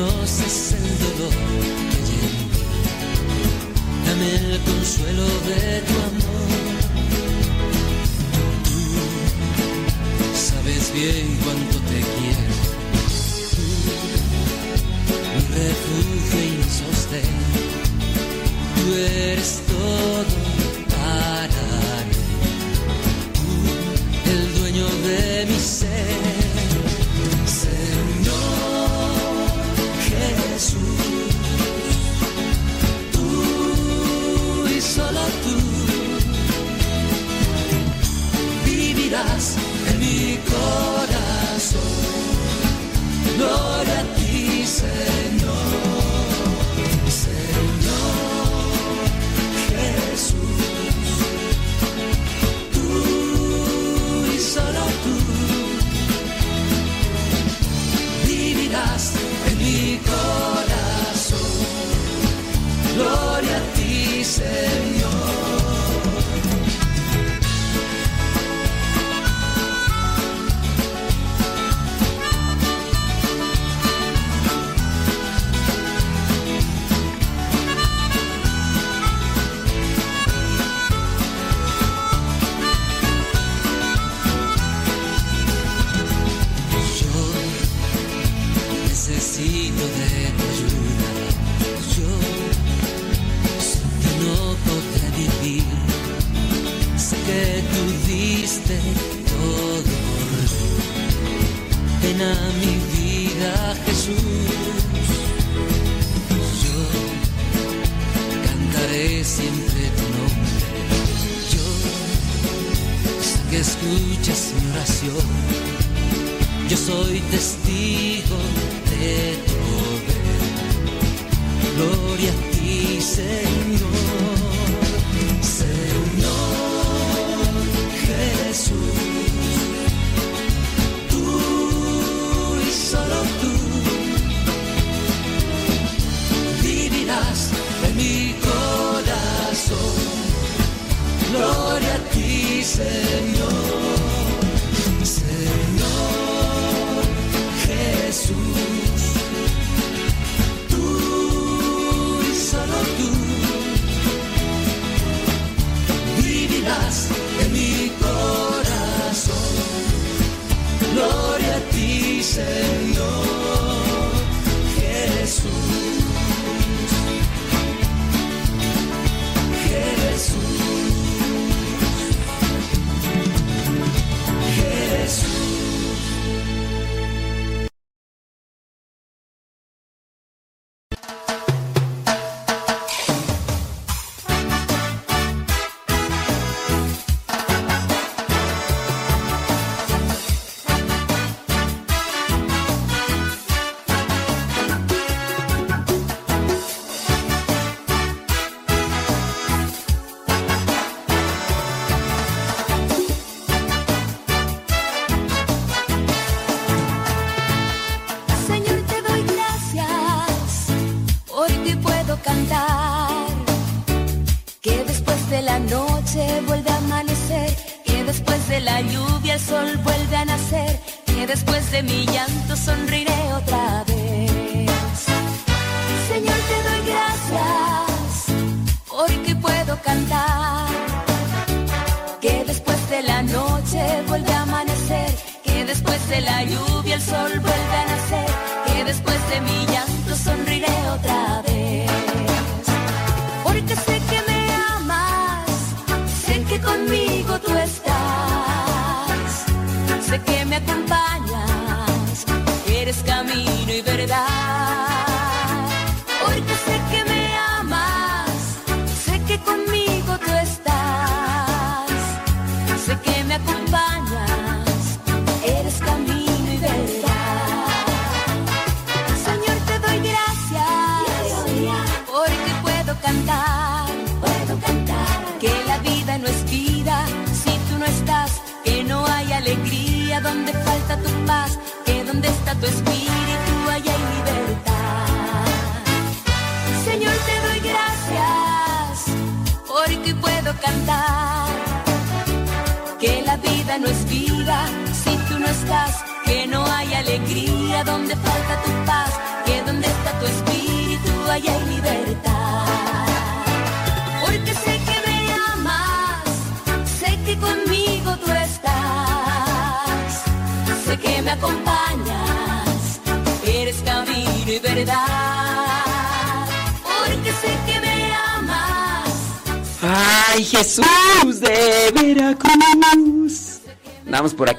No conoces el dolor que llevo. Dame el consuelo de tu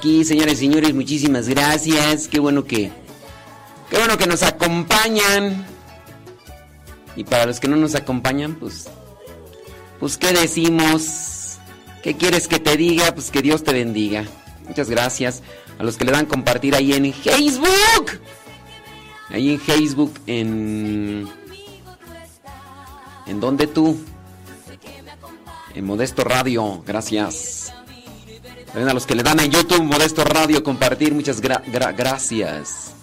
aquí, señores y señores, muchísimas gracias. Qué bueno que. Qué bueno que nos acompañan. Y para los que no nos acompañan, pues. Pues, ¿qué decimos? ¿Qué quieres que te diga? Pues que Dios te bendiga. Muchas gracias a los que le dan compartir ahí en Facebook. Ahí en Facebook, en. ¿En dónde tú? En Modesto Radio, gracias. También a los que le dan en YouTube Modesto Radio compartir, muchas gracias.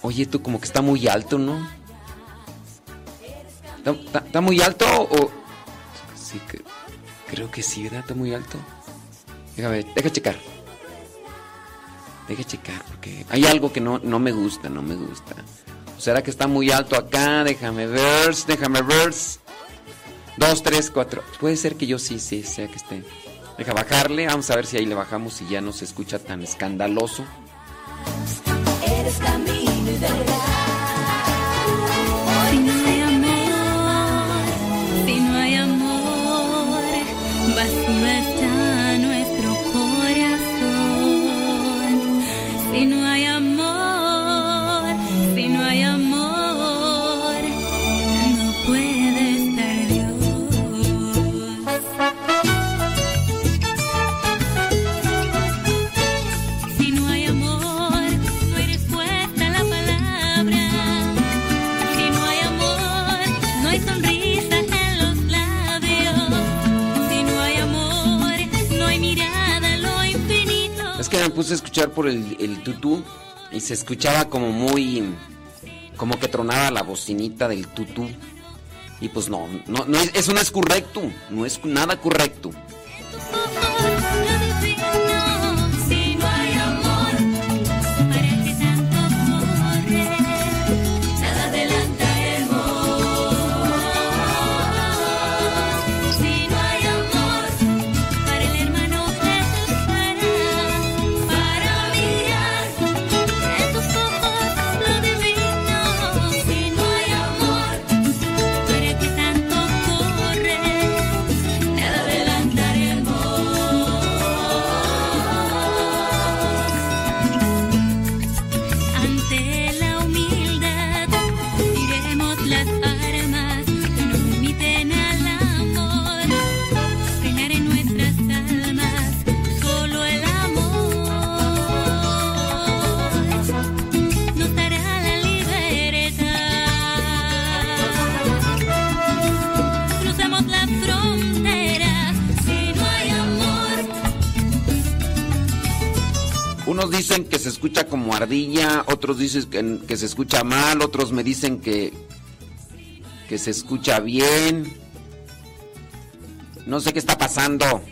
Oye, tú como que está muy alto, ¿no? ¿Está, muy alto o...? Sí, creo que sí, ¿verdad? Está muy alto. Déjame, deja checar. Deja checar, porque hay algo que no, no me gusta, no me gusta. ¿Será que está muy alto acá? Déjame ver, déjame ver. Dos, tres, cuatro. Puede ser que yo sí, sí, sea que esté. Deja bajarle, vamos a ver si ahí le bajamos y ya no se escucha tan escandaloso. A escuchar por el, el tutú y se escuchaba como muy. como que tronaba la bocinita del tutú. Y pues no, no, no eso no es correcto, no es nada correcto. Dicen que se escucha como ardilla, otros dicen que, que, se escucha mal, otros me dicen que, que se escucha bien. No sé qué está pasando.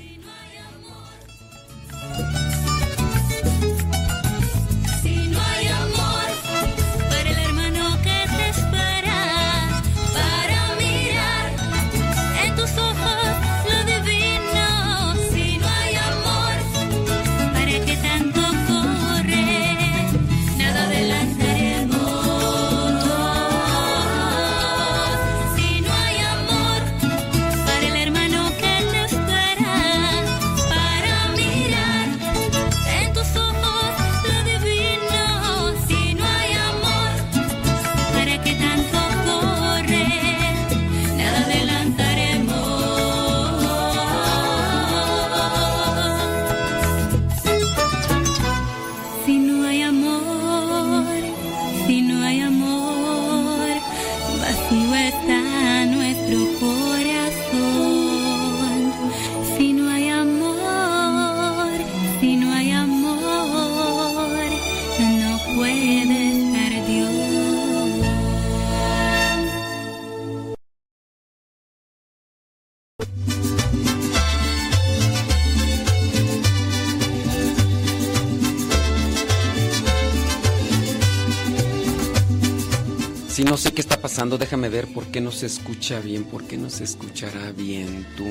Pasando, déjame ver por qué no se escucha bien, por qué no se escuchará bien. Tú.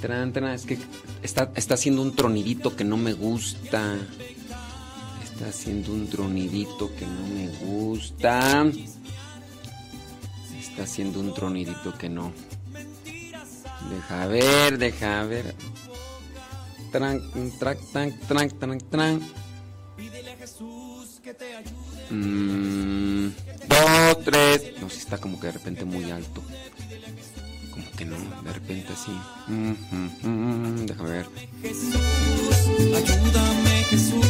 Tran, tran, Es que está, está haciendo un tronidito que no me gusta. Está haciendo un tronidito que no me gusta. Está haciendo un tronidito que no. Deja ver, deja ver. Tran, tran, tran, tran, tran, tran. Pídele a Jesús que te ayude. Dos, tres. No, si está como que de repente muy alto. Como que no, de repente así. Déjame ver. Jesús, ayúdame Jesús.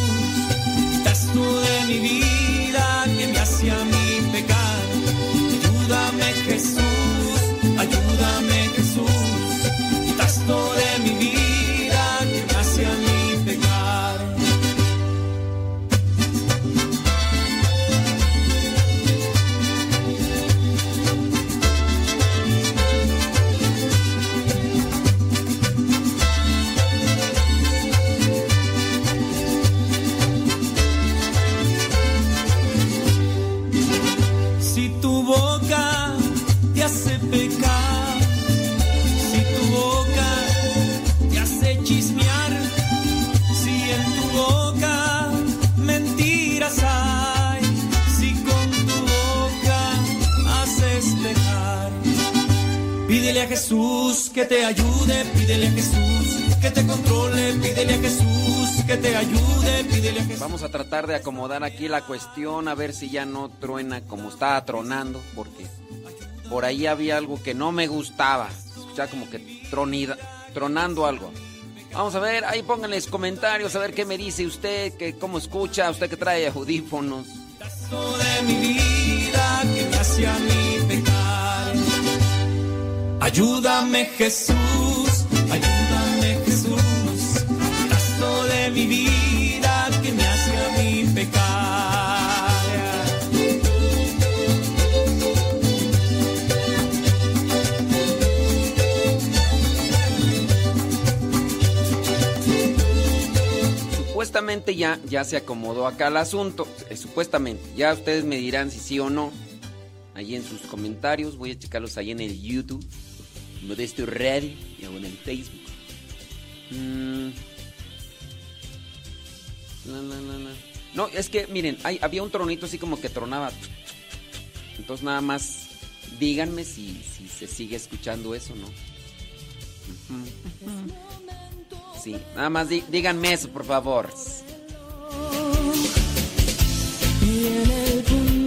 Jesús que te ayude, pídele a Jesús que te controle, pídele a Jesús que te ayude, pídele a Jesús. Vamos a tratar de acomodar aquí la cuestión, a ver si ya no truena como está tronando, porque por ahí había algo que no me gustaba. Escuchaba como que tronida, tronando algo. Vamos a ver, ahí pónganles comentarios, a ver qué me dice usted, que cómo escucha, usted que trae audífonos. De mi vida que mí Ayúdame Jesús, ayúdame Jesús, caso de mi vida que me hace a mí pecar. Supuestamente ya, ya se acomodó acá el asunto, eh, supuestamente, ya ustedes me dirán si sí o no, ahí en sus comentarios, voy a checarlos ahí en el YouTube. Modesto Ready y en el Facebook. Mm. No, es que miren, hay, había un tronito así como que tronaba. Entonces nada más díganme si, si se sigue escuchando eso, ¿no? Sí, nada más díganme eso, por favor. Santa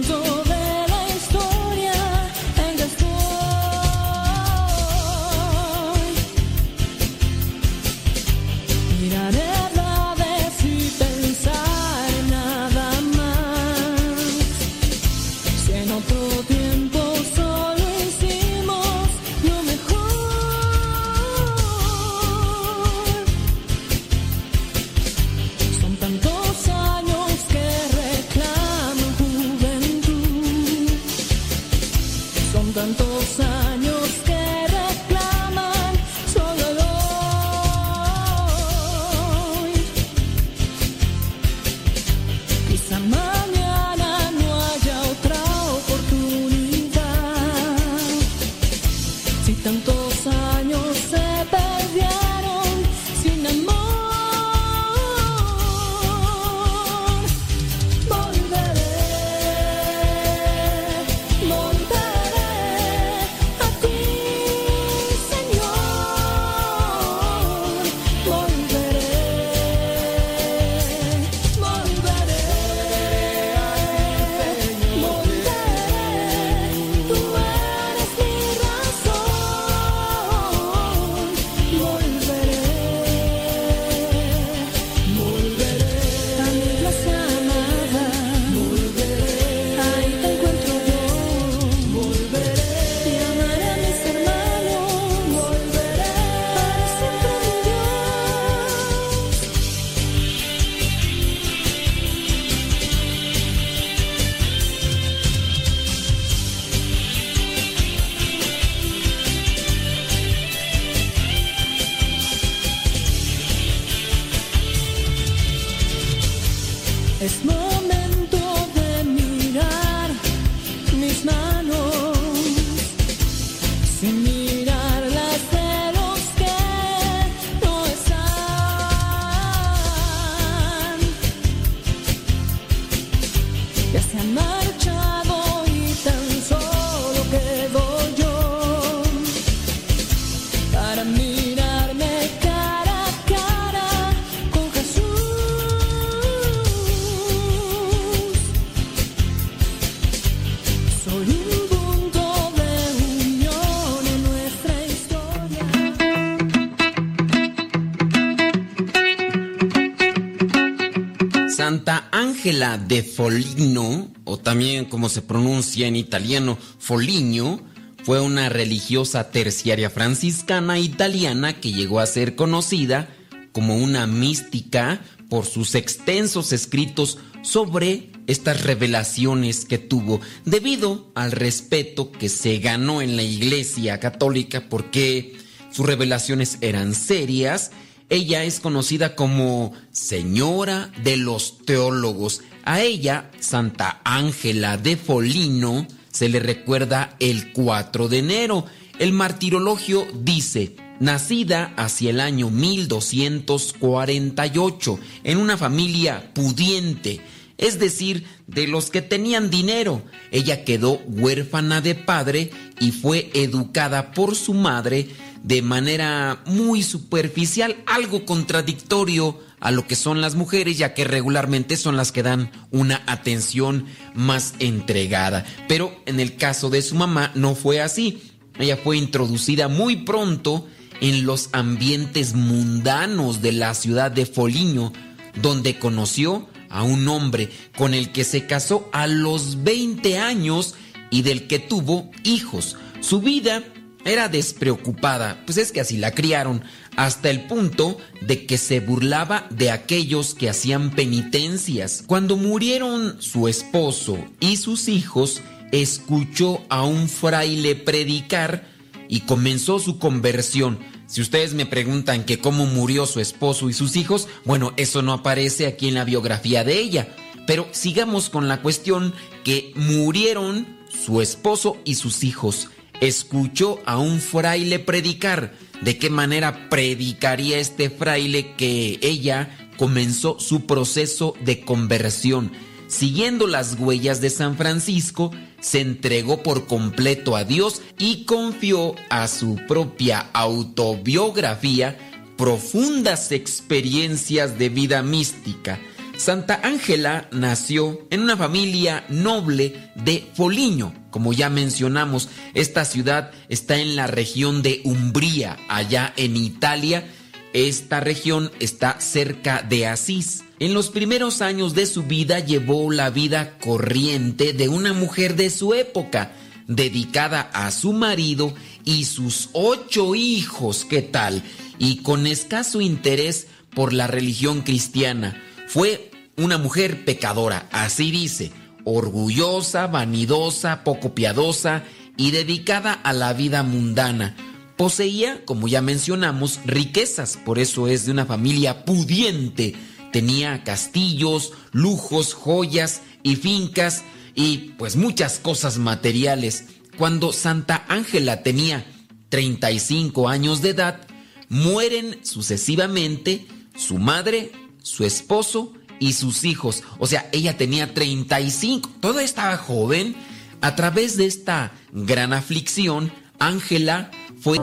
Ángela de Foligno, o también como se pronuncia en italiano, Foligno, fue una religiosa terciaria franciscana italiana que llegó a ser conocida como una mística por sus extensos escritos sobre estas revelaciones que tuvo debido al respeto que se ganó en la Iglesia Católica porque sus revelaciones eran serias. Ella es conocida como Señora de los Teólogos. A ella, Santa Ángela de Folino, se le recuerda el 4 de enero. El martirologio dice, nacida hacia el año 1248 en una familia pudiente, es decir, de los que tenían dinero. Ella quedó huérfana de padre y fue educada por su madre de manera muy superficial, algo contradictorio a lo que son las mujeres, ya que regularmente son las que dan una atención más entregada. Pero en el caso de su mamá no fue así. Ella fue introducida muy pronto en los ambientes mundanos de la ciudad de Foliño, donde conoció a un hombre con el que se casó a los 20 años y del que tuvo hijos. Su vida era despreocupada, pues es que así la criaron, hasta el punto de que se burlaba de aquellos que hacían penitencias. Cuando murieron su esposo y sus hijos, escuchó a un fraile predicar y comenzó su conversión. Si ustedes me preguntan que cómo murió su esposo y sus hijos, bueno, eso no aparece aquí en la biografía de ella. Pero sigamos con la cuestión que murieron su esposo y sus hijos. Escuchó a un fraile predicar. ¿De qué manera predicaría este fraile que ella comenzó su proceso de conversión? Siguiendo las huellas de San Francisco, se entregó por completo a Dios y confió a su propia autobiografía profundas experiencias de vida mística. Santa Ángela nació en una familia noble de Foligno. Como ya mencionamos, esta ciudad está en la región de Umbría, allá en Italia. Esta región está cerca de Asís. En los primeros años de su vida llevó la vida corriente de una mujer de su época, dedicada a su marido y sus ocho hijos, ¿qué tal? Y con escaso interés por la religión cristiana. Fue una mujer pecadora, así dice, orgullosa, vanidosa, poco piadosa y dedicada a la vida mundana. Poseía, como ya mencionamos, riquezas, por eso es de una familia pudiente Tenía castillos, lujos, joyas y fincas y pues muchas cosas materiales. Cuando Santa Ángela tenía 35 años de edad, mueren sucesivamente su madre, su esposo y sus hijos. O sea, ella tenía 35, toda estaba joven. A través de esta gran aflicción, Ángela fue...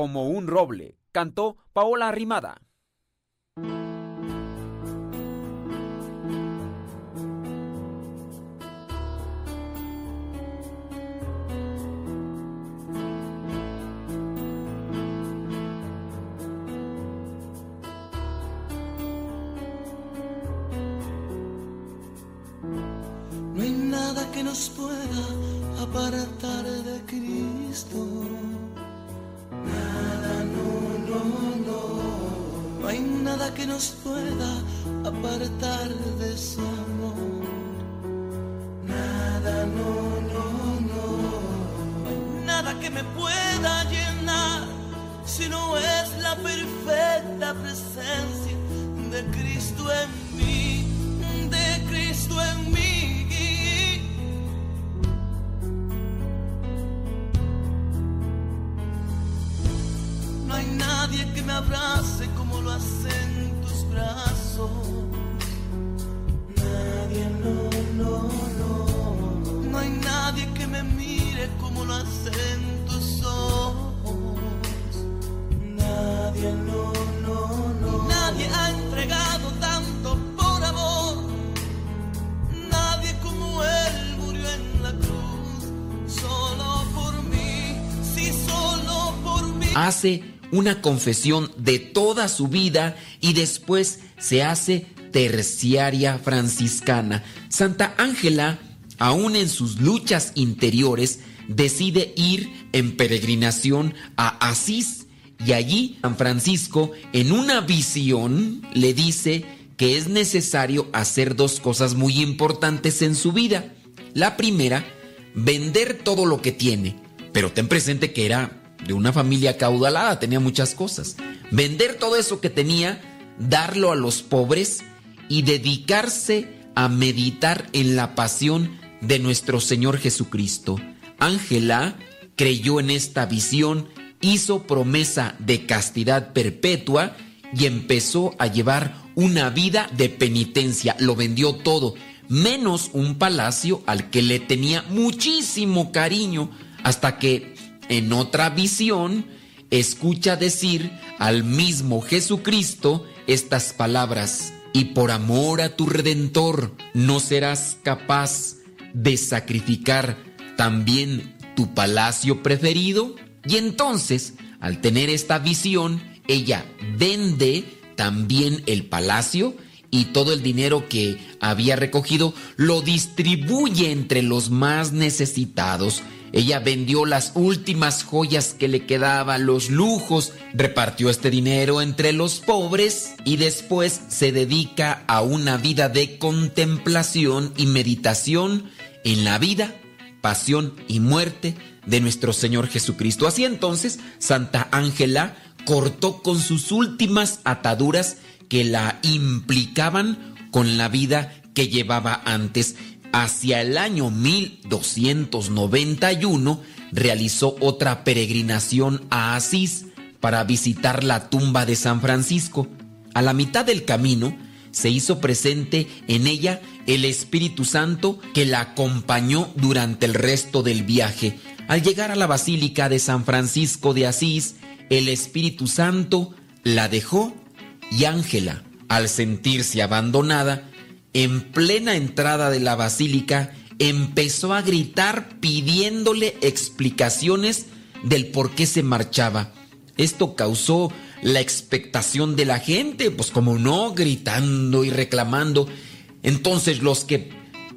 como un roble, cantó Paola Arrimada. No hay nada que nos pueda apartar de Cristo hay nada que nos pueda apartar de su amor. Nada, no, no, no. hay nada que me pueda llenar si no es la perfecta presencia de Cristo en mí, abrace como lo hacen tus brazos. Nadie, no, no, no. No hay nadie que me mire como lo hacen tus ojos. Nadie, no, no, no. Nadie ha entregado tanto por amor. Nadie como él murió en la cruz. Solo por mí, sí, solo por mí. Hace una confesión de toda su vida y después se hace terciaria franciscana. Santa Ángela, aún en sus luchas interiores, decide ir en peregrinación a Asís y allí San Francisco, en una visión, le dice que es necesario hacer dos cosas muy importantes en su vida. La primera, vender todo lo que tiene, pero ten presente que era de una familia caudalada, tenía muchas cosas. Vender todo eso que tenía, darlo a los pobres y dedicarse a meditar en la pasión de nuestro Señor Jesucristo. Ángela creyó en esta visión, hizo promesa de castidad perpetua y empezó a llevar una vida de penitencia. Lo vendió todo, menos un palacio al que le tenía muchísimo cariño, hasta que en otra visión, escucha decir al mismo Jesucristo estas palabras, y por amor a tu Redentor no serás capaz de sacrificar también tu palacio preferido. Y entonces, al tener esta visión, ella vende también el palacio y todo el dinero que había recogido lo distribuye entre los más necesitados. Ella vendió las últimas joyas que le quedaban, los lujos, repartió este dinero entre los pobres y después se dedica a una vida de contemplación y meditación en la vida, pasión y muerte de nuestro Señor Jesucristo. Así entonces, Santa Ángela cortó con sus últimas ataduras que la implicaban con la vida que llevaba antes Hacia el año 1291 realizó otra peregrinación a Asís para visitar la tumba de San Francisco. A la mitad del camino se hizo presente en ella el Espíritu Santo que la acompañó durante el resto del viaje. Al llegar a la Basílica de San Francisco de Asís, el Espíritu Santo la dejó y Ángela, al sentirse abandonada, en plena entrada de la basílica, empezó a gritar pidiéndole explicaciones del por qué se marchaba. Esto causó la expectación de la gente, pues como no, gritando y reclamando. Entonces los que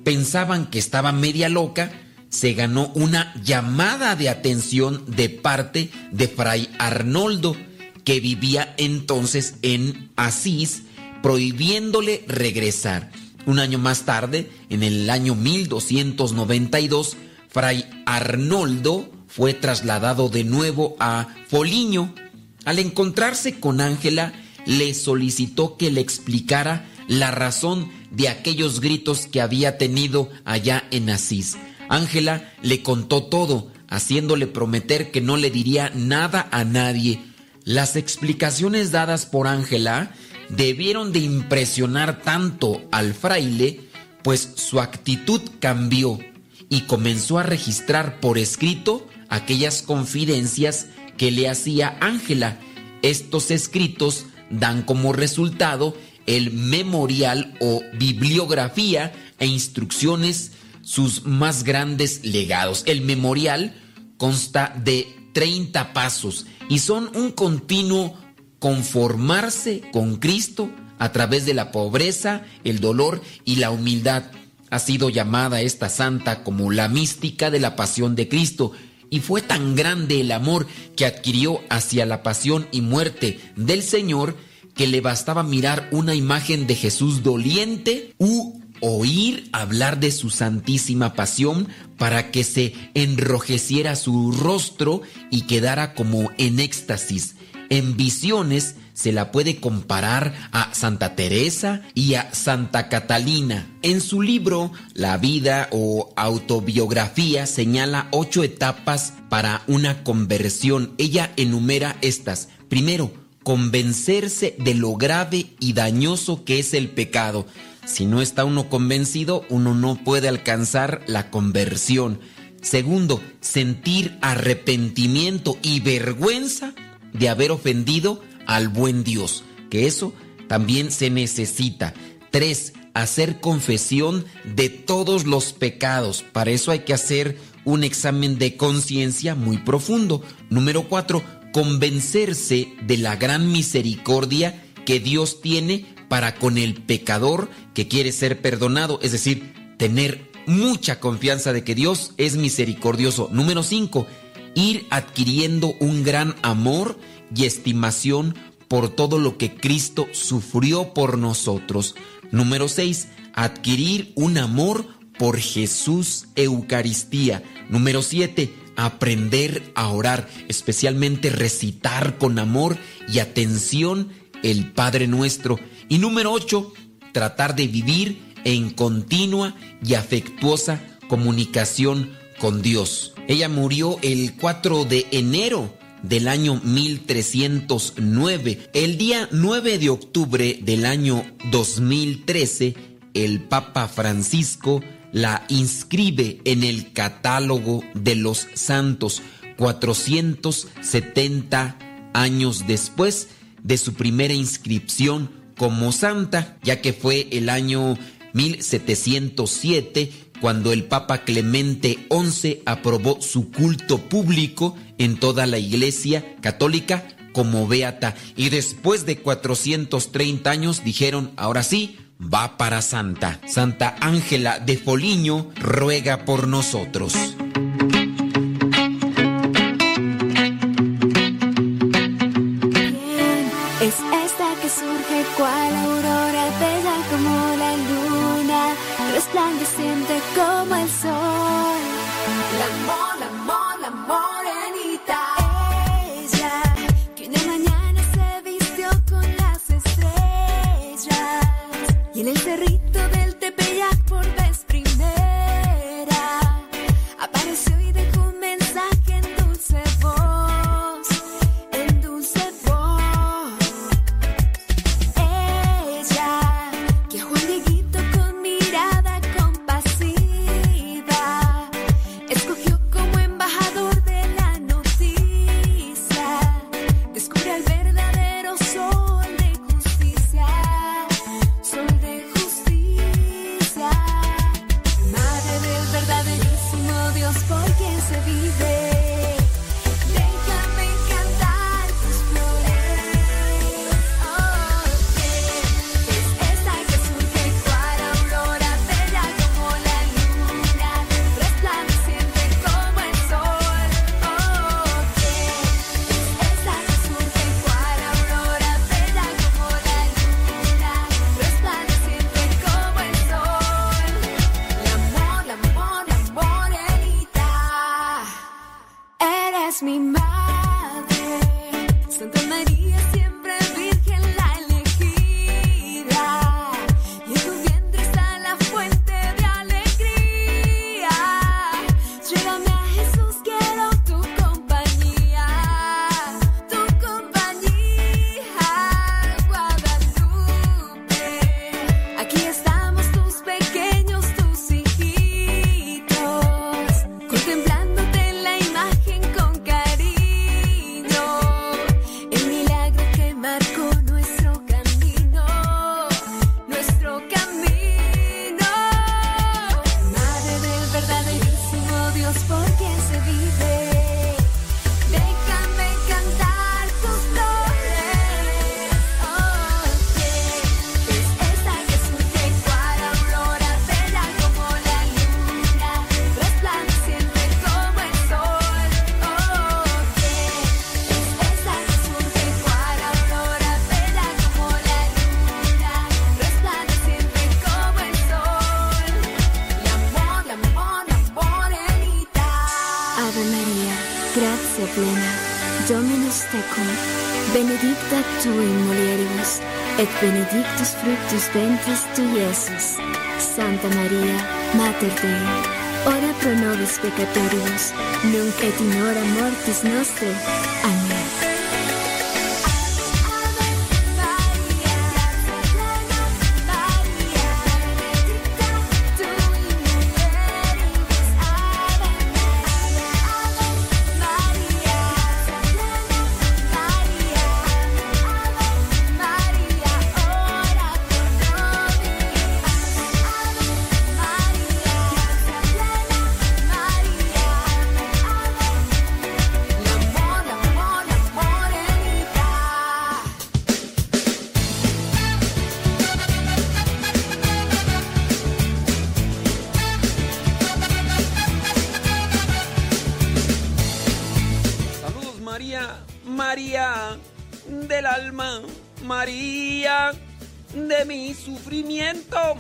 pensaban que estaba media loca, se ganó una llamada de atención de parte de Fray Arnoldo, que vivía entonces en Asís, prohibiéndole regresar. Un año más tarde, en el año 1292, Fray Arnoldo fue trasladado de nuevo a Foliño. Al encontrarse con Ángela, le solicitó que le explicara la razón de aquellos gritos que había tenido allá en Asís. Ángela le contó todo, haciéndole prometer que no le diría nada a nadie. Las explicaciones dadas por Ángela debieron de impresionar tanto al fraile, pues su actitud cambió y comenzó a registrar por escrito aquellas confidencias que le hacía Ángela. Estos escritos dan como resultado el memorial o bibliografía e instrucciones sus más grandes legados. El memorial consta de 30 pasos y son un continuo conformarse con Cristo a través de la pobreza, el dolor y la humildad. Ha sido llamada esta santa como la mística de la pasión de Cristo y fue tan grande el amor que adquirió hacia la pasión y muerte del Señor que le bastaba mirar una imagen de Jesús doliente u oír hablar de su santísima pasión para que se enrojeciera su rostro y quedara como en éxtasis. En visiones se la puede comparar a Santa Teresa y a Santa Catalina. En su libro La vida o autobiografía señala ocho etapas para una conversión. Ella enumera estas. Primero, convencerse de lo grave y dañoso que es el pecado. Si no está uno convencido, uno no puede alcanzar la conversión. Segundo, sentir arrepentimiento y vergüenza de haber ofendido al buen Dios, que eso también se necesita. Tres, hacer confesión de todos los pecados. Para eso hay que hacer un examen de conciencia muy profundo. Número cuatro, convencerse de la gran misericordia que Dios tiene para con el pecador que quiere ser perdonado, es decir, tener mucha confianza de que Dios es misericordioso. Número cinco, ir adquiriendo un gran amor y estimación por todo lo que Cristo sufrió por nosotros. Número 6. Adquirir un amor por Jesús Eucaristía. Número 7. Aprender a orar, especialmente recitar con amor y atención el Padre Nuestro. Y número 8. Tratar de vivir en continua y afectuosa comunicación Ella murió el 4 de enero del año 1309. El día 9 de octubre del año 2013, el Papa Francisco la inscribe en el catálogo de los santos 470 años después de su primera inscripción como santa, ya que fue el año 1707 cuando el Papa Clemente XI aprobó su culto público en toda la Iglesia católica como beata y después de 430 años dijeron, ahora sí, va para Santa. Santa Ángela de Foliño ruega por nosotros. es esta que surge cual ventris tu, Iesus. Santa Maria, Mater Dei, ora pro nobis peccatoribus, nunc et in hora mortis nostre. Amén.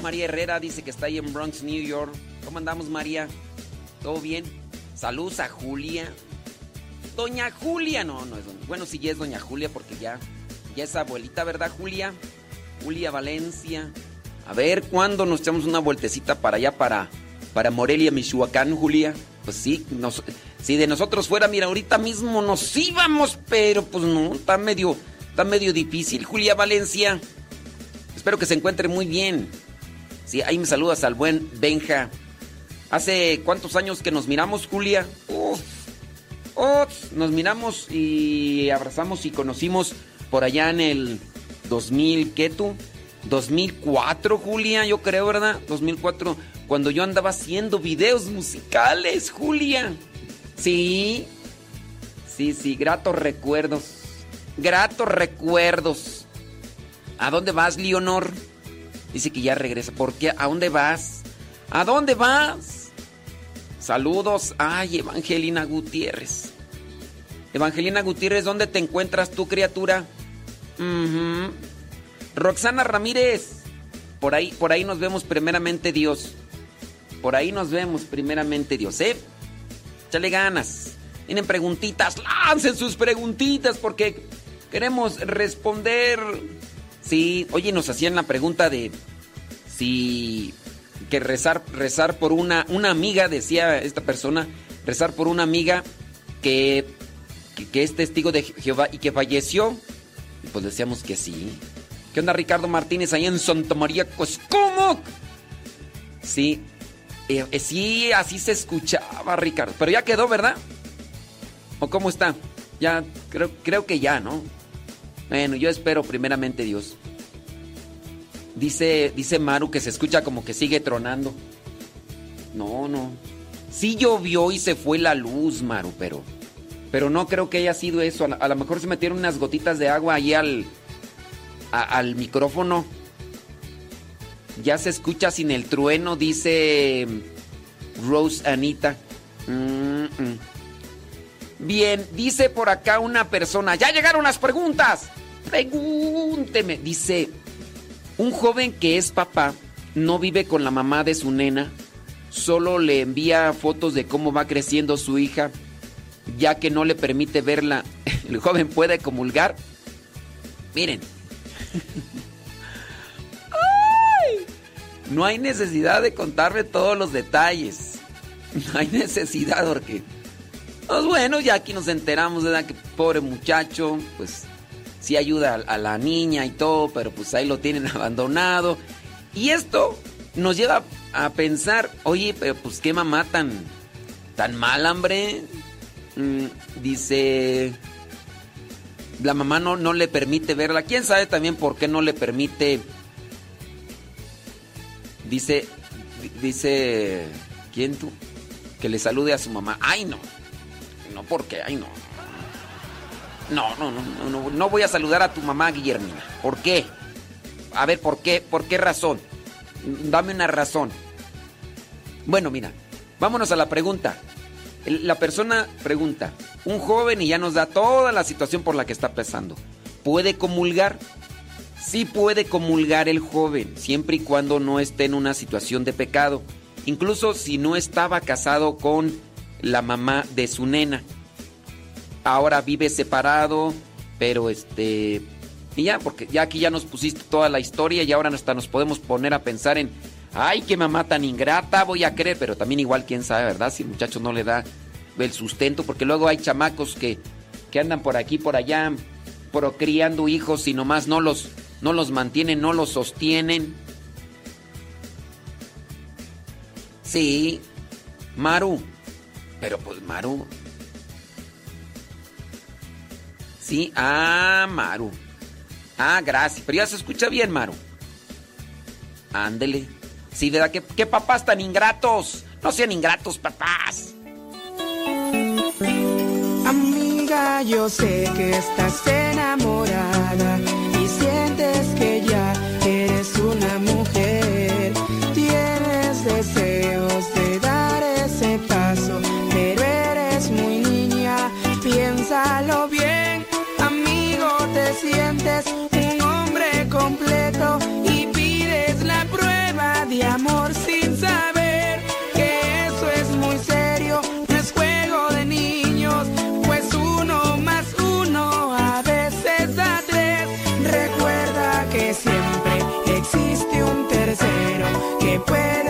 María Herrera dice que está ahí en Bronx, New York. ¿Cómo andamos María? ¿Todo bien? Saludos a Julia. Doña Julia, no, no es doña. Bueno, sí ya es doña Julia porque ya, ya es abuelita, ¿verdad Julia? Julia Valencia. A ver, ¿cuándo nos echamos una vueltecita para allá, para, para Morelia, Michoacán, Julia? Pues sí, si de nosotros fuera, mira, ahorita mismo nos íbamos, pero pues no, está medio, está medio difícil, Julia Valencia. Espero que se encuentre muy bien. Sí, ahí me saludas al buen Benja. ¿Hace cuántos años que nos miramos, Julia? Uf, uf, nos miramos y abrazamos y conocimos por allá en el 2000, ¿qué tú? 2004, Julia, yo creo, ¿verdad? 2004, cuando yo andaba haciendo videos musicales, Julia. Sí, sí, sí, gratos recuerdos. Gratos recuerdos. ¿A dónde vas, Leonor? Dice que ya regresa. ¿Por qué? ¿A dónde vas? ¿A dónde vas? Saludos. Ay, Evangelina Gutiérrez. Evangelina Gutiérrez, ¿dónde te encuentras tú, criatura? Roxana Ramírez. Por ahí, por ahí nos vemos primeramente Dios. Por ahí nos vemos primeramente Dios, ¿eh? Échale ganas. Tienen preguntitas, lancen sus preguntitas porque queremos responder. Sí, oye, nos hacían la pregunta de si que rezar rezar por una una amiga decía esta persona, rezar por una amiga que que, es testigo de Jehová y que falleció. Y pues decíamos que sí. ¿Qué onda Ricardo Martínez ahí en Santa María? Sí, eh, eh, sí, así se escuchaba, Ricardo. Pero ya quedó, ¿verdad? ¿O cómo está? Ya, creo, creo que ya, ¿no? Bueno, yo espero primeramente Dios. Dice, dice Maru que se escucha como que sigue tronando. No, no. Sí llovió y se fue la luz, Maru, pero. Pero no creo que haya sido eso. A, lo mejor se metieron unas gotitas de agua ahí al. al micrófono. Ya se escucha sin el trueno, dice Rose Anita. Mm, mm. Bien, dice por acá una persona. Ya llegaron las preguntas. Pregúnteme. Dice, un joven que es papá no vive con la mamá de su nena, solo le envía fotos de cómo va creciendo su hija, ya que no le permite verla. El joven puede comulgar. Miren. ¡Ay! No hay necesidad de contarme todos los detalles. No hay necesidad porque... Pues bueno, ya aquí nos enteramos, ¿verdad? Que pobre muchacho, pues sí ayuda a, la niña y todo, pero pues ahí lo tienen abandonado. Y esto nos lleva a pensar, oye, pero pues qué mamá tan, tan mal, hombre. Mm, dice, la mamá no, no le permite verla. ¿Quién sabe también por qué no le permite? Dice, di- dice, ¿quién tú? Que le salude a su mamá. Ay, no. No, porque, ay, no. No, no, no, no, no, voy a saludar a tu mamá, Guillermina. ¿Por qué? A ver, ¿por qué? ¿Por qué razón? Dame una razón. Bueno, mira, vámonos a la pregunta. La persona pregunta, un joven y ya nos da toda la situación por la que está pasando. ¿Puede comulgar? Sí puede comulgar el joven, siempre y cuando no esté en una situación de pecado. Incluso si no estaba casado con la mamá de su nena. Ahora vive separado Pero este. Y ya, porque ya aquí ya nos pusiste toda la historia y ahora hasta nos podemos poner a pensar en. Ay, qué mamá tan ingrata, voy a creer. Pero también, igual, quién sabe, ¿verdad? Si el muchacho no le da el sustento, porque luego hay chamacos que, que andan por aquí, por allá, procriando hijos y nomás no los, no los mantienen, no los sostienen. Sí, Maru. Pero pues Maru. Sí, ah, Maru. Ah, gracias. Pero ya se escucha bien, Maru. Ándele. Sí, ¿verdad? ¿Qué, qué papás tan ingratos? No sean ingratos, papás. Amiga, yo sé que estás enamorada y sientes que ya eres una mujer. Puede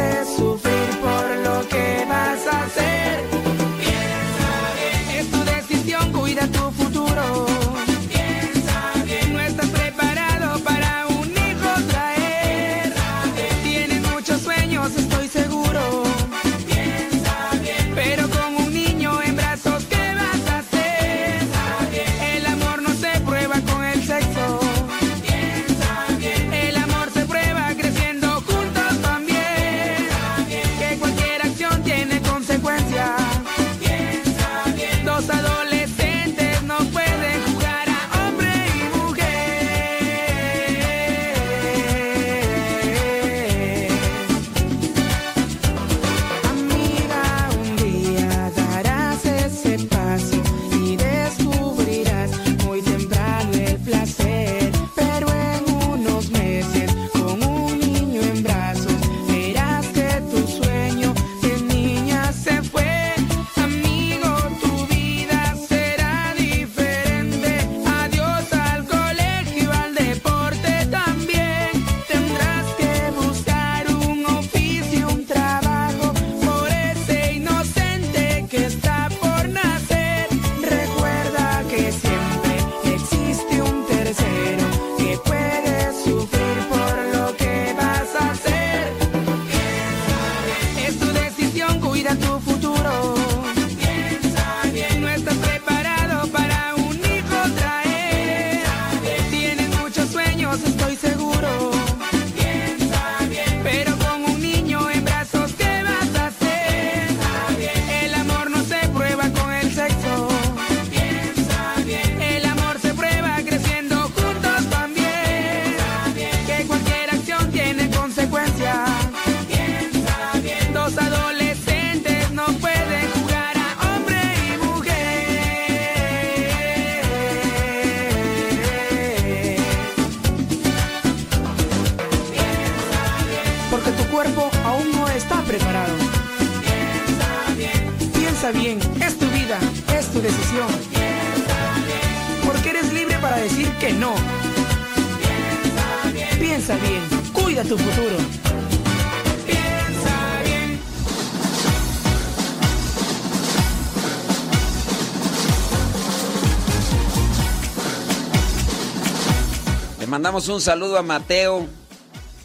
un saludo a Mateo.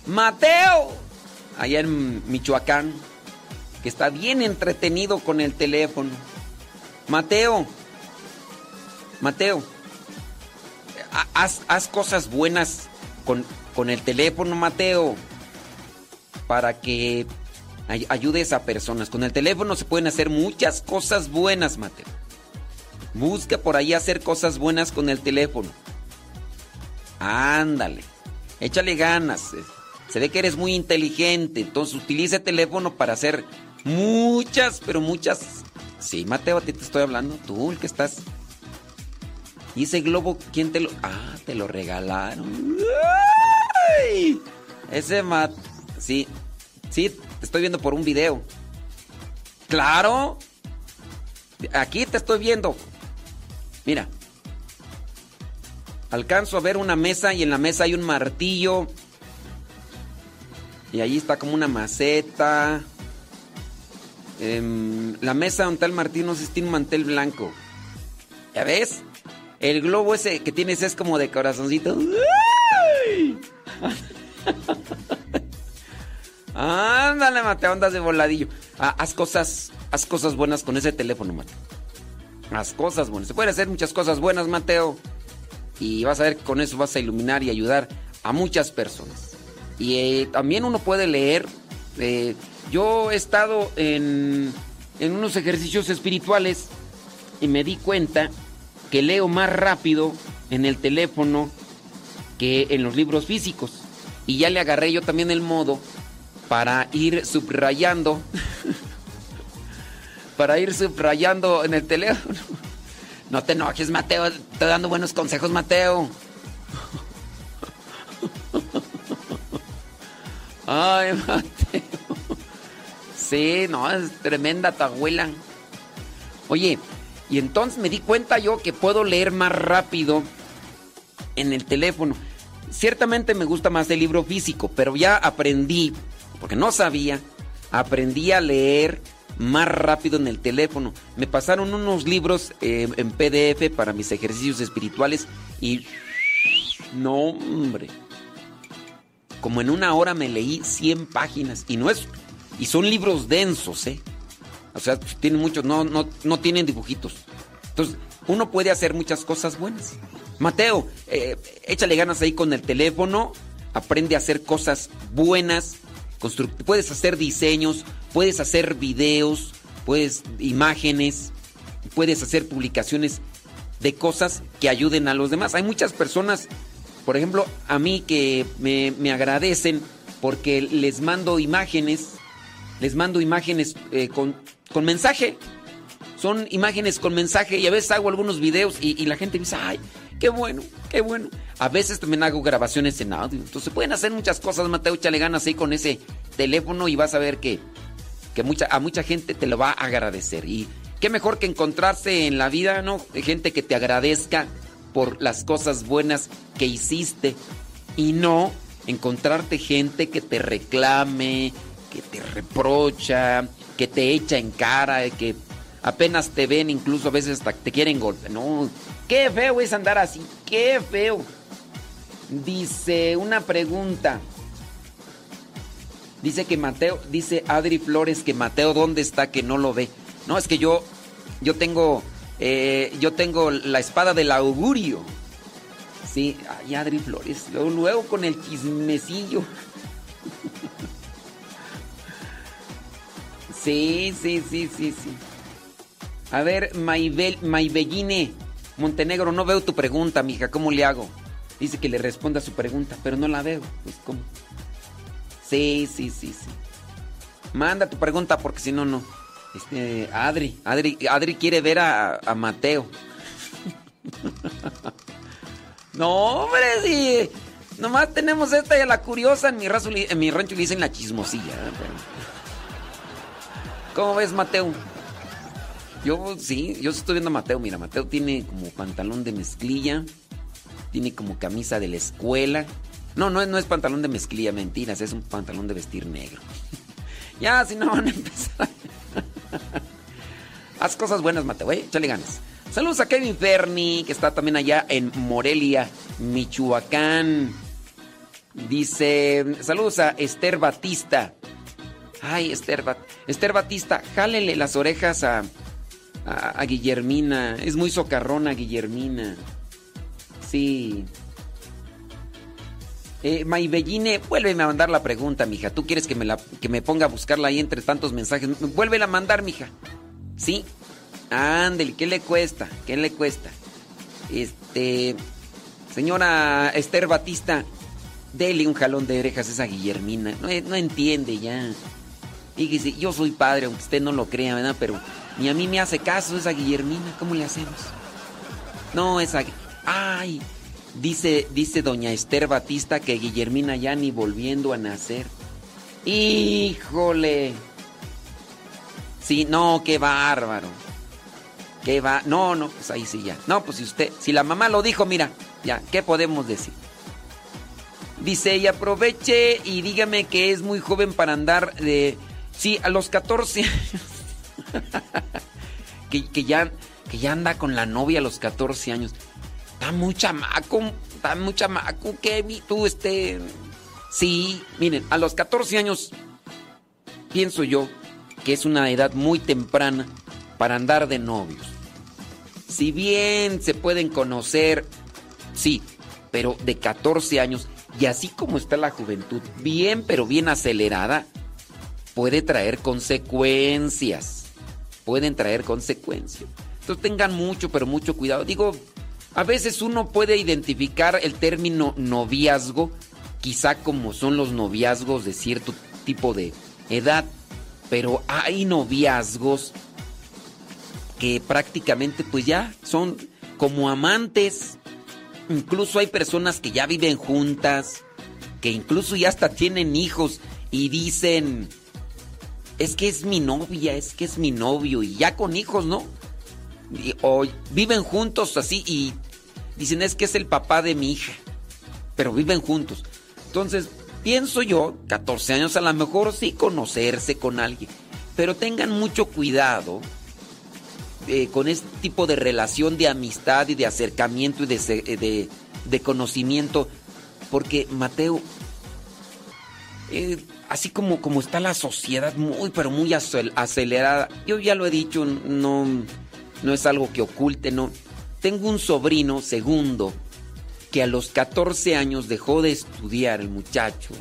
Mateo, allá en Michoacán, que está bien entretenido con el teléfono. Mateo, Mateo, ha- haz, cosas buenas con, el teléfono, Mateo, para que ay- ayudes a personas. Con el teléfono se pueden hacer muchas cosas buenas, Mateo. Busca por ahí hacer cosas buenas con el teléfono. Ándale. Échale ganas. eh. Se ve que eres muy inteligente. Entonces utiliza el teléfono para hacer muchas, pero muchas. Sí, Mateo, a ti te estoy hablando. Tú, el que estás. ¿Y ese globo quién te lo.? Ah, te lo regalaron. ¡Ay! Ese Mat. Sí. Sí, te estoy viendo por un video. Claro. Aquí te estoy viendo. Mira. Alcanzo a ver una mesa y en la mesa hay un martillo. Y ahí está como una maceta. Em, la mesa donde está el martillo no tiene un mantel blanco. ¿Ya ves? El globo ese que tienes es como de corazoncito. Ándale, Mateo, andas de voladillo. Ah, haz cosas, haz cosas buenas con ese teléfono, Mateo. Haz cosas buenas. Se pueden hacer muchas cosas buenas, Mateo. Y vas a ver que con eso vas a iluminar y ayudar a muchas personas. Y eh, también uno puede leer. Eh, yo he estado en, en unos ejercicios espirituales y me di cuenta que leo más rápido en el teléfono que en los libros físicos. Y ya le agarré yo también el modo para ir subrayando. para ir subrayando en el teléfono. No te enojes, Mateo. Estoy dando buenos consejos, Mateo. Ay, Mateo. Sí, no, es tremenda tu abuela. Oye, y entonces me di cuenta yo que puedo leer más rápido en el teléfono. Ciertamente me gusta más el libro físico, pero ya aprendí, porque no sabía, aprendí a leer más rápido en el teléfono. Me pasaron unos libros eh, en PDF para mis ejercicios espirituales y... No, hombre. Como en una hora me leí 100 páginas y no es... Y son libros densos, ¿eh? O sea, tienen muchos, no, no, no tienen dibujitos. Entonces, uno puede hacer muchas cosas buenas. Mateo, eh, échale ganas ahí con el teléfono, aprende a hacer cosas buenas, puedes hacer diseños, puedes hacer videos, puedes imágenes, puedes hacer publicaciones de cosas que ayuden a los demás. Hay muchas personas, por ejemplo, a mí que me, me agradecen porque les mando imágenes, les mando imágenes eh, con con mensaje. Son imágenes con mensaje y a veces hago algunos videos y, la gente dice, ay, qué bueno, qué bueno. A veces también hago grabaciones en audio. Entonces pueden hacer muchas cosas, Mateo, échale ganas ahí con ese teléfono y vas a ver que, que a mucha gente te lo va a agradecer. Y qué mejor que encontrarse en la vida, ¿no? Gente que te agradezca por las cosas buenas que hiciste y no encontrarte gente que te reclame, que te reprocha, que te echa en cara, que apenas te ven, incluso a veces hasta te quieren golpear. No, qué feo es andar así, qué feo. Dice una pregunta. Dice que Mateo, dice Adri Flores que Mateo dónde está que no lo ve. No, es que yo, yo tengo, eh, yo tengo la espada del augurio. Sí, ay Adri Flores, luego, con el chismecillo. Sí, sí, sí, sí, sí. A ver, Maybelline Montenegro, no veo tu pregunta, mija, ¿cómo le hago? Dice que le responda a su pregunta, pero no la veo. Pues, ¿cómo? Sí, sí, sí, sí. Manda tu pregunta porque si no, no. Este, Adri, Adri, Adri quiere ver a, Mateo. no, hombre, sí. Nomás tenemos esta y a la curiosa. En mi, en mi rancho le dicen la chismosilla. ¿Cómo ves, Mateo? Yo sí, yo estoy viendo a Mateo. Mira, Mateo tiene como pantalón de mezclilla. Tiene como camisa de la escuela. No, no, no es pantalón de mezclilla, mentiras. Es un pantalón de vestir negro. ya, si no van a empezar. Haz cosas buenas, Mateo, ¿eh? Échale ganas. Saludos a Kevin Ferni, que está también allá en Morelia, Michoacán. Dice, saludos a Esther Batista. Ay, Esther, Esther Batista, jálele las orejas a, a, Guillermina. Es muy socarrona, Guillermina. Sí. Eh, Maybelline, vuélveme a mandar la pregunta, mija. ¿Tú quieres que me, la, que me ponga a buscarla ahí entre tantos mensajes? Vuélvela a mandar, mija. ¿Sí? Ándele, ¿qué le cuesta? ¿Qué le cuesta? Este. Señora Esther Batista, dele un jalón de orejas a esa Guillermina. No, no entiende ya. Fíjese, yo soy padre, aunque usted no lo crea, ¿verdad? Pero ni a mí me hace caso esa Guillermina. ¿Cómo le hacemos? No, esa... ¡Ay! Dice, dice doña Esther Batista que Guillermina ya ni volviendo a nacer. ¡Híjole! Sí, no, qué bárbaro. ¿Qué va? No, no, pues ahí sí ya. No, pues si usted, si la mamá lo dijo, mira, ya, ¿qué podemos decir? Dice, y aproveche y dígame que es muy joven para andar de... Sí, a los 14 años. que, ya, que ya anda con la novia a los 14 años. Está muy chamaco, está muy chamaco, que tú este... Sí, miren, a los 14 años pienso yo que es una edad muy temprana para andar de novios. Si bien se pueden conocer, sí, pero de 14 años, y así como está la juventud, bien, pero bien acelerada, puede traer consecuencias. Pueden traer consecuencias. Entonces tengan mucho, pero mucho cuidado. Digo, a veces uno puede identificar el término noviazgo, quizá como son los noviazgos de cierto tipo de edad, pero hay noviazgos que prácticamente pues ya son como amantes. Incluso hay personas que ya viven juntas, que incluso ya hasta tienen hijos y dicen, es que es mi novia, es que es mi novio y ya con hijos, ¿no? O viven juntos así y dicen, es que es el papá de mi hija, pero viven juntos. Entonces, pienso yo, 14 años a lo mejor sí conocerse con alguien, pero tengan mucho cuidado eh, con este tipo de relación de amistad y de acercamiento y de, eh, de, conocimiento. Porque Mateo, eh, así como, como está la sociedad muy, pero muy acelerada, yo ya lo he dicho, no, no es algo que oculte, no. Tengo un sobrino segundo que a los 14 años dejó de estudiar el muchacho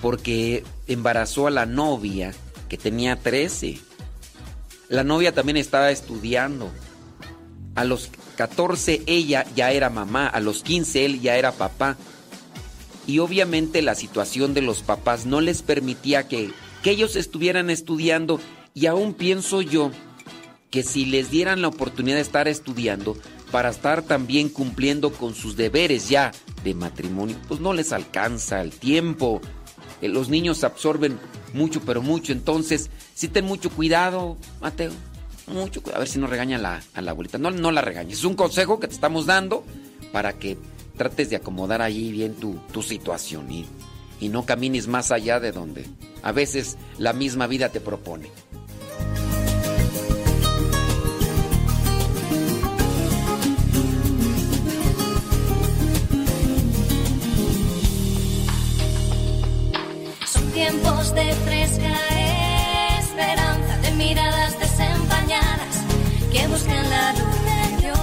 porque embarazó a la novia que tenía 13 la novia también estaba estudiando. A los 14 ella ya era mamá, a los 15 él ya era papá. Y obviamente la situación de los papás no les permitía que, que ellos estuvieran estudiando. Y aún pienso yo que si les dieran la oportunidad de estar estudiando, para estar también cumpliendo con sus deberes ya de matrimonio, pues no les alcanza el tiempo. Eh, los niños absorben mucho, pero mucho. Entonces, sí ten mucho cuidado, Mateo. Mucho cuidado. A ver si no regaña la, a la abuelita. No, no la regañes. Es un consejo que te estamos dando para que trates de acomodar ahí bien tu, tu situación y, y no camines más allá de donde a veces la misma vida te propone. De fresca esperanza, de miradas desempañadas que buscan la luz de Dios.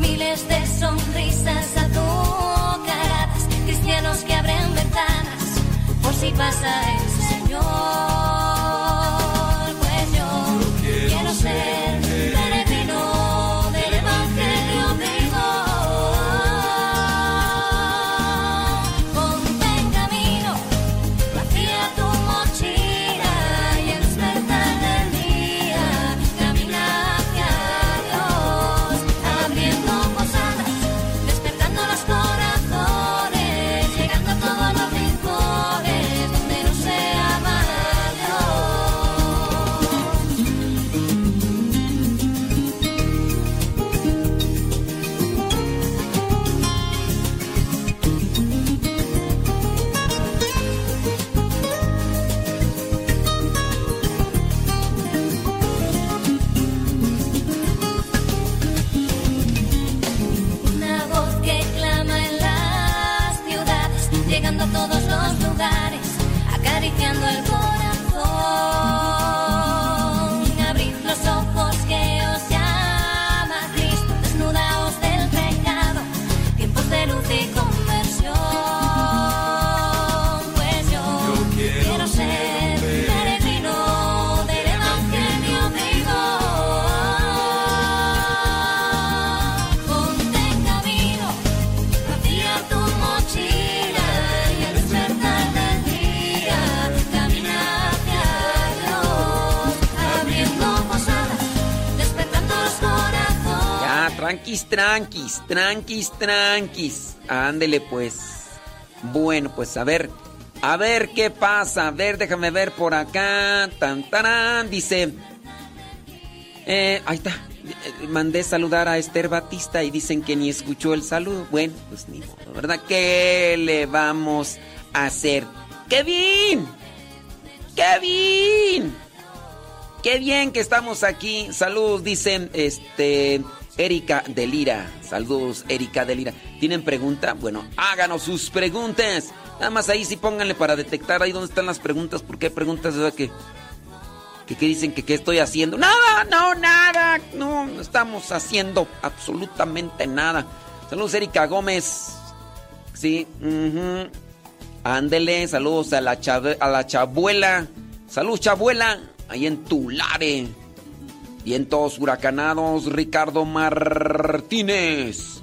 Miles de sonrisas azucaradas, cristianos que abren ventanas por si pasa el Tranquis, tranquis, tranquis, tranquis. Ándele pues. Bueno, pues a ver. A ver qué pasa. A ver, déjame ver por acá. Tan, tarán. Dice. Eh, ahí está. Eh, Mandé saludar a Esther Batista y dicen que ni escuchó el saludo. Bueno, pues ni modo, ¿verdad? ¿Qué le vamos a hacer? ¡Kevin! ¡Kevin! ¡Qué bien que estamos aquí! Saludos, dicen este Erika Delira. Saludos, Erika Delira. ¿Tienen pregunta? Bueno, háganos sus preguntas. Nada más ahí sí pónganle para detectar ahí dónde están las preguntas. Porque hay preguntas ¿verdad? que, que, dicen que qué estoy haciendo. Nada, no, nada. No, estamos haciendo absolutamente nada. Saludos, Erika Gómez. Sí. Ándele, saludos a la, chave- a la chabuela. Saludos, chabuela. Ahí en Tulare. Y en todos huracanados, Ricardo Martínez.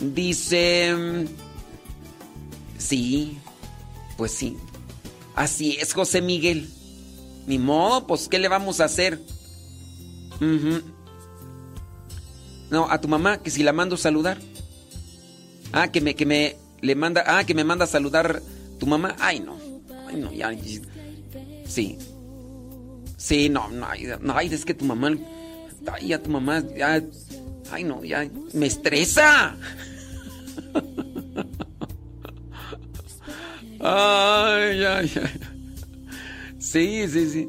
Dice... Sí, pues sí. Así es, José Miguel. Ni modo, pues, ¿qué le vamos a hacer? No, a tu mamá, que si la mando saludar. Ah, que me, que me le manda, ah, que me manda a saludar tu mamá. Ay, no. Ay, no, ya. Sí. Sí, no, no, ay, es que tu mamá, ay, ya tu mamá, ya, ay, no, ya, me estresa. Ay, ay, ay. Sí, sí, sí.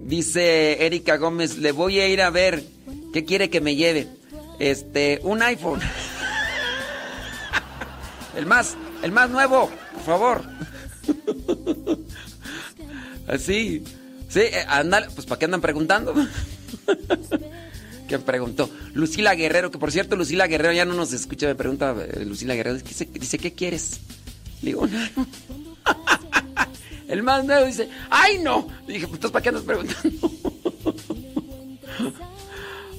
Dice Erika Gómez, le voy a ir a ver. ¿Qué quiere que me lleve? Este, un iPhone. El más, el más nuevo, por favor. Así. Sí, eh, ándale, pues ¿para qué andan preguntando? ¿Quién preguntó? Lucila Guerrero, que por cierto, Lucila Guerrero ya no nos escucha, me pregunta eh, Lucila Guerrero, dice, dice, ¿qué quieres? Digo, no. El más nuevo dice, ¡ay no! Dije, pues ¿para qué andas preguntando?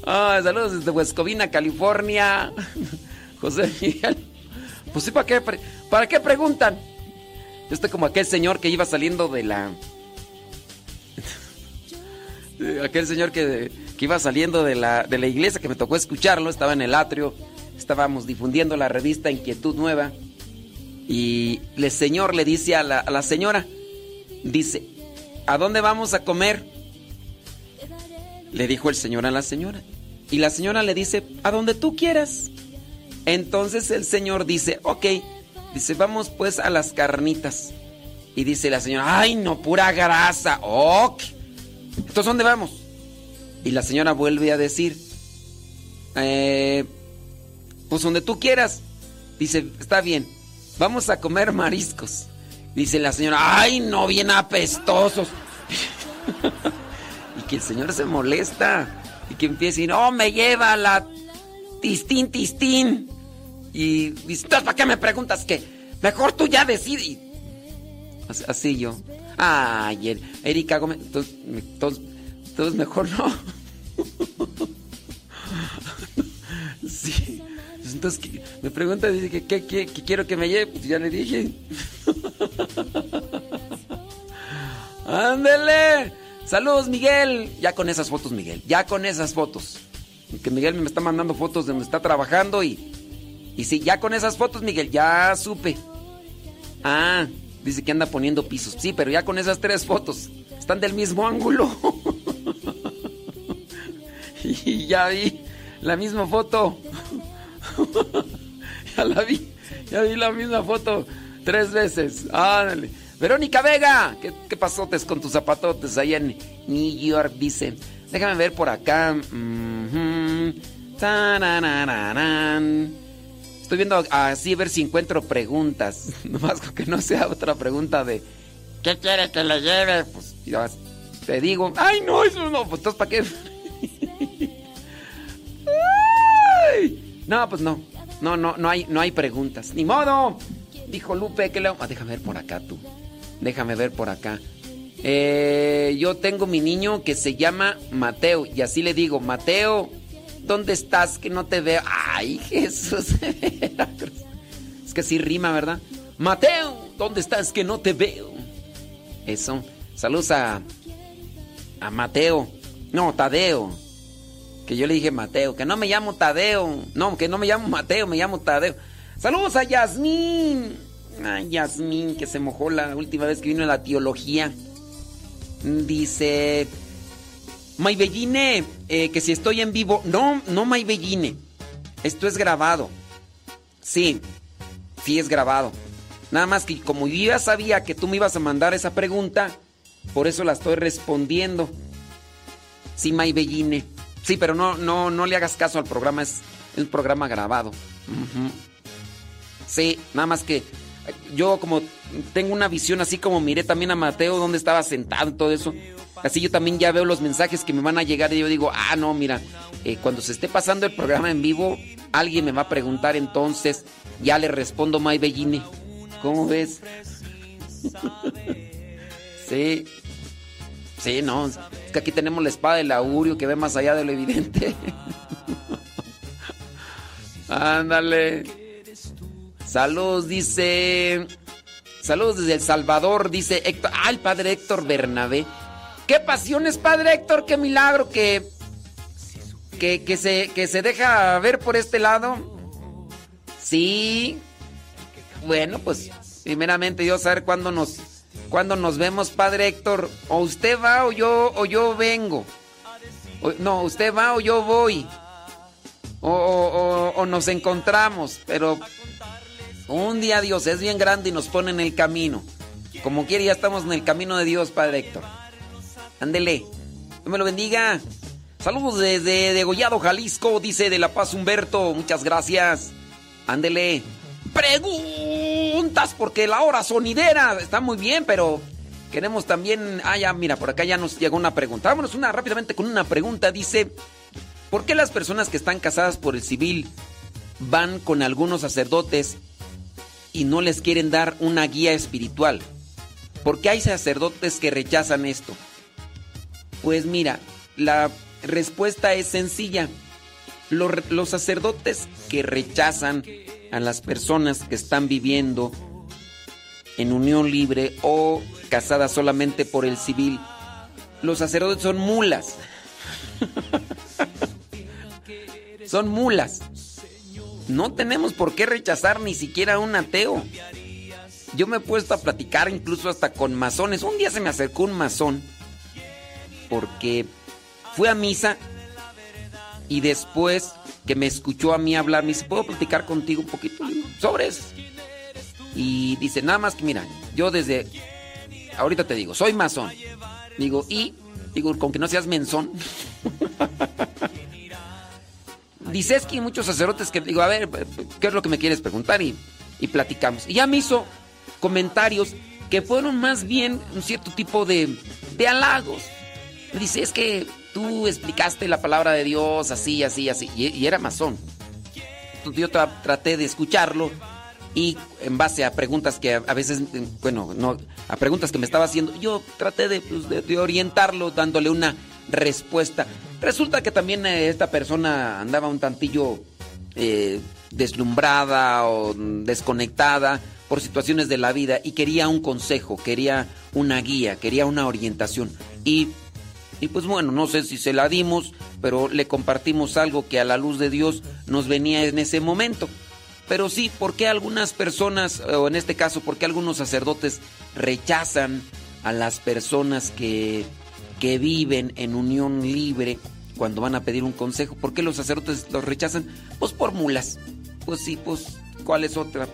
Ah, saludos desde Huescovina, California. José Miguel. Pues sí, ¿para qué, ¿para qué preguntan? Yo estoy como aquel señor que iba saliendo de la... de aquel señor que, que iba saliendo de la, de la iglesia, que me tocó escucharlo, estaba en el atrio, estábamos difundiendo la revista Inquietud Nueva. Y el señor le dice a la, a la señora, dice, ¿a dónde vamos a comer? Le dijo el señor a la señora. Y la señora le dice, a donde tú quieras. Entonces el señor dice, ok, dice, vamos pues a las carnitas. Y dice la señora, ay no, pura grasa, ok. Entonces, ¿dónde vamos? Y la señora vuelve a decir, "Eh, pues donde tú quieras. Dice, está bien, vamos a comer mariscos. Dice la señora, ay no, bien apestosos. y que el señor se molesta. Y que empieza decir, no, me lleva la tistín, tistín. Y dice, "Entonces, ¿para qué me preguntas qué? Mejor tú ya decides. Y Así yo. Ay, Er- Erika Gómez. Entonces, entonces- entonces mejor no. Sí. Entonces ¿qué? me pregunta, dice que qué quiero que me lleve. Pues ya le dije. Ándele. Saludos, Miguel. Ya con esas fotos, Miguel. Ya con esas fotos. Que Miguel me está mandando fotos de donde está trabajando y. Y sí, ya con esas fotos, Miguel, ya supe. Ah, dice que anda poniendo pisos. Sí, pero ya con esas tres fotos. Están del mismo ángulo. y ya vi la misma foto. ya la vi. Ya vi la misma foto tres veces. Ándale. Verónica Vega, ¿qué, qué pasotes con tus zapatotes allá en New York? Dice. Déjame ver por acá. Mhm. Tararararán. Estoy viendo así ver si encuentro preguntas. Nomás que no sea otra pregunta de ¿qué quiere que le lleve? Pues ya te digo, ay no, eso no, pues entonces para qué. Ay, no, pues no. No, no, no hay, no hay preguntas. Ni modo. Dijo Lupe que le. Ah, déjame ver por acá tú. Déjame ver por acá. Eh, yo tengo mi niño que se llama Mateo. Y así le digo, Mateo, ¿dónde estás? Que no te veo. Ay, Jesús. Es que sí rima, ¿verdad? Mateo, ¿dónde estás? Que no te veo. Eso. Saludos a. A Mateo. No, Tadeo. Que yo le dije Mateo. Que no me llamo Tadeo. No, que no me llamo Mateo, me llamo Tadeo. Saludos a Yasmín. Ay, Yasmín, que se mojó la última vez que vino a la teología. Dice. Maybelline, eh, que si estoy en vivo. No, no Maybelline. Esto es grabado. Sí, sí es grabado. Nada más que como yo ya sabía que tú me ibas a mandar esa pregunta, por eso la estoy respondiendo. Sí, Maybelline. Sí, pero no, no, no le hagas caso al programa, es un programa grabado. Sí, nada más que yo como tengo una visión así como miré también a Mateo donde estaba sentado y todo eso. Así yo también ya veo los mensajes que me van a llegar y yo digo, ah, no, mira, eh, cuando se esté pasando el programa en vivo, alguien me va a preguntar entonces, ya le respondo May Belline. ¿Cómo ves? sí. Sí, no, es que aquí tenemos la espada del augurio que ve más allá de lo evidente. Ándale. Saludos, dice. Saludos desde El Salvador, dice Héctor. Ah, el padre Héctor Bernabé. Qué pasiones, padre Héctor, qué milagro que. Que, que se, que se deja ver por este lado. Sí. Bueno, pues, primeramente Dios saber cuándo nos, cuándo nos vemos, padre Héctor. O usted va o yo, o yo vengo. No, usted va o yo voy. O- o- o nos encontramos, pero un día Dios es bien grande y nos pone en el camino. Como quiere, ya estamos en el camino de Dios, Padre Héctor. Ándele. Dios me lo bendiga. Saludos desde Degollado, Jalisco, dice de La Paz Humberto. Muchas gracias. Ándele. Preguntas, porque la hora sonidera está muy bien, pero queremos también. Ah, ya, mira, por acá ya nos llegó una pregunta. Vámonos una rápidamente con una pregunta. Dice: ¿Por qué las personas que están casadas por el civil van con algunos sacerdotes y no les quieren dar una guía espiritual? ¿Por qué hay sacerdotes que rechazan esto? Pues mira, la respuesta es sencilla. Los, sacerdotes que rechazan a las personas que están viviendo en unión libre o casadas solamente por el civil, los sacerdotes son mulas. son mulas. No tenemos por qué rechazar ni siquiera a un ateo. Yo me he puesto a platicar incluso hasta con masones. Un día se me acercó un masón porque fue a misa y después que me escuchó a mí hablar, me dice, ¿puedo platicar contigo un poquito? Sobres. Y dice, nada más que mira, yo desde, ahorita te digo, soy masón. Digo, y, digo, con que no seas menzón. Dice, es que hay muchos sacerdotes que digo, a ver, ¿qué es lo que me quieres preguntar? Y, y platicamos. Y ya me hizo comentarios que fueron más bien un cierto tipo de, de halagos. Me dice, es que tú explicaste la palabra de Dios así, así, así. Y, era masón. Yo tra- traté de escucharlo y en base a preguntas que a, veces, eh, bueno, no, a preguntas que me estaba haciendo, yo traté de, pues, orientarlo dándole una respuesta. Resulta que también eh, esta persona andaba un tantillo eh, deslumbrada o mm, desconectada por situaciones de la vida y quería un consejo, quería una guía, quería una orientación. Y, y pues bueno, no sé si se la dimos, pero le compartimos algo que a la luz de Dios nos venía en ese momento. Pero sí, ¿por qué algunas personas, o en este caso, por qué algunos sacerdotes rechazan a las personas que, que viven en unión libre cuando van a pedir un consejo? ¿Por qué los sacerdotes los rechazan? Pues por mulas. Pues sí, pues, ¿cuál es otra?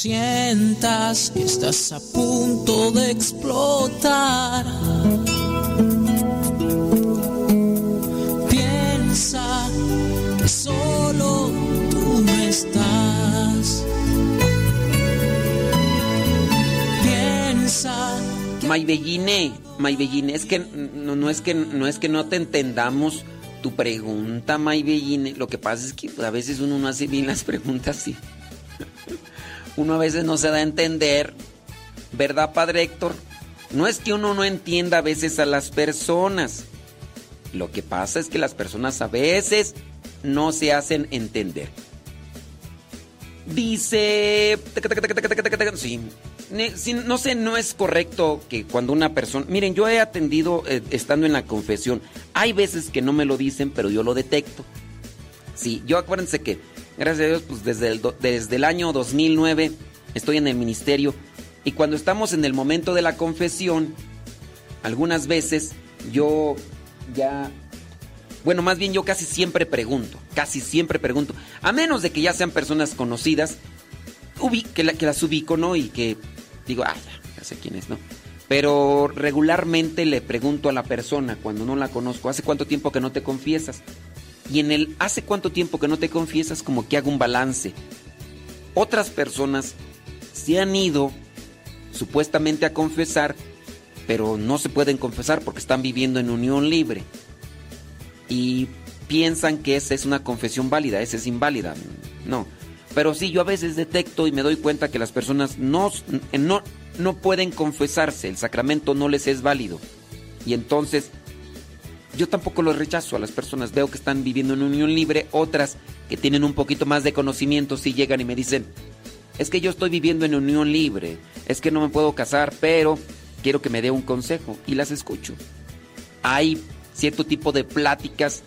Sientas que estás a punto de explotar, piensa que solo tú no estás. Piensa Maybelline, Maybelline, es que no, es que no es que no te entendamos tu pregunta, Maybelline. Lo que pasa es que a veces uno no hace bien las preguntas y uno a veces no se da a entender, ¿verdad, Padre Héctor? No es que uno no entienda a veces a las personas. Lo que pasa es que las personas a veces no se hacen entender. Dice. Sí. No sé, no es correcto que cuando una persona. Miren, yo he atendido eh, estando en la confesión. Hay veces que no me lo dicen, pero yo lo detecto. Sí, yo acuérdense que, gracias a Dios, pues desde el, desde el año 2009 estoy en el ministerio. Y cuando estamos en el momento de la confesión, algunas veces yo ya bueno, más bien yo casi siempre pregunto, casi siempre pregunto, a menos de que ya sean personas conocidas, que, la- que las ubico, ¿no? Y que digo, ah, ya, ya sé quién es, ¿no? Pero regularmente le pregunto a la persona cuando no la conozco, ¿hace cuánto tiempo que no te confiesas? Y en el ¿hace cuánto tiempo que no te confiesas? Como que hago un balance. Otras personas se han ido supuestamente a confesar, pero no se pueden confesar porque están viviendo en unión libre y piensan que esa es una confesión válida, esa es inválida. No. Pero sí, yo a veces detecto y me doy cuenta que las personas no, no, no pueden confesarse, el sacramento no les es válido. Y entonces yo tampoco los rechazo a las personas, veo que están viviendo en unión libre, otras que tienen un poquito más de conocimiento sí llegan y me dicen, es que yo estoy viviendo en unión libre, es que no me puedo casar, pero quiero que me dé un consejo y las escucho. Hay cierto tipo de pláticas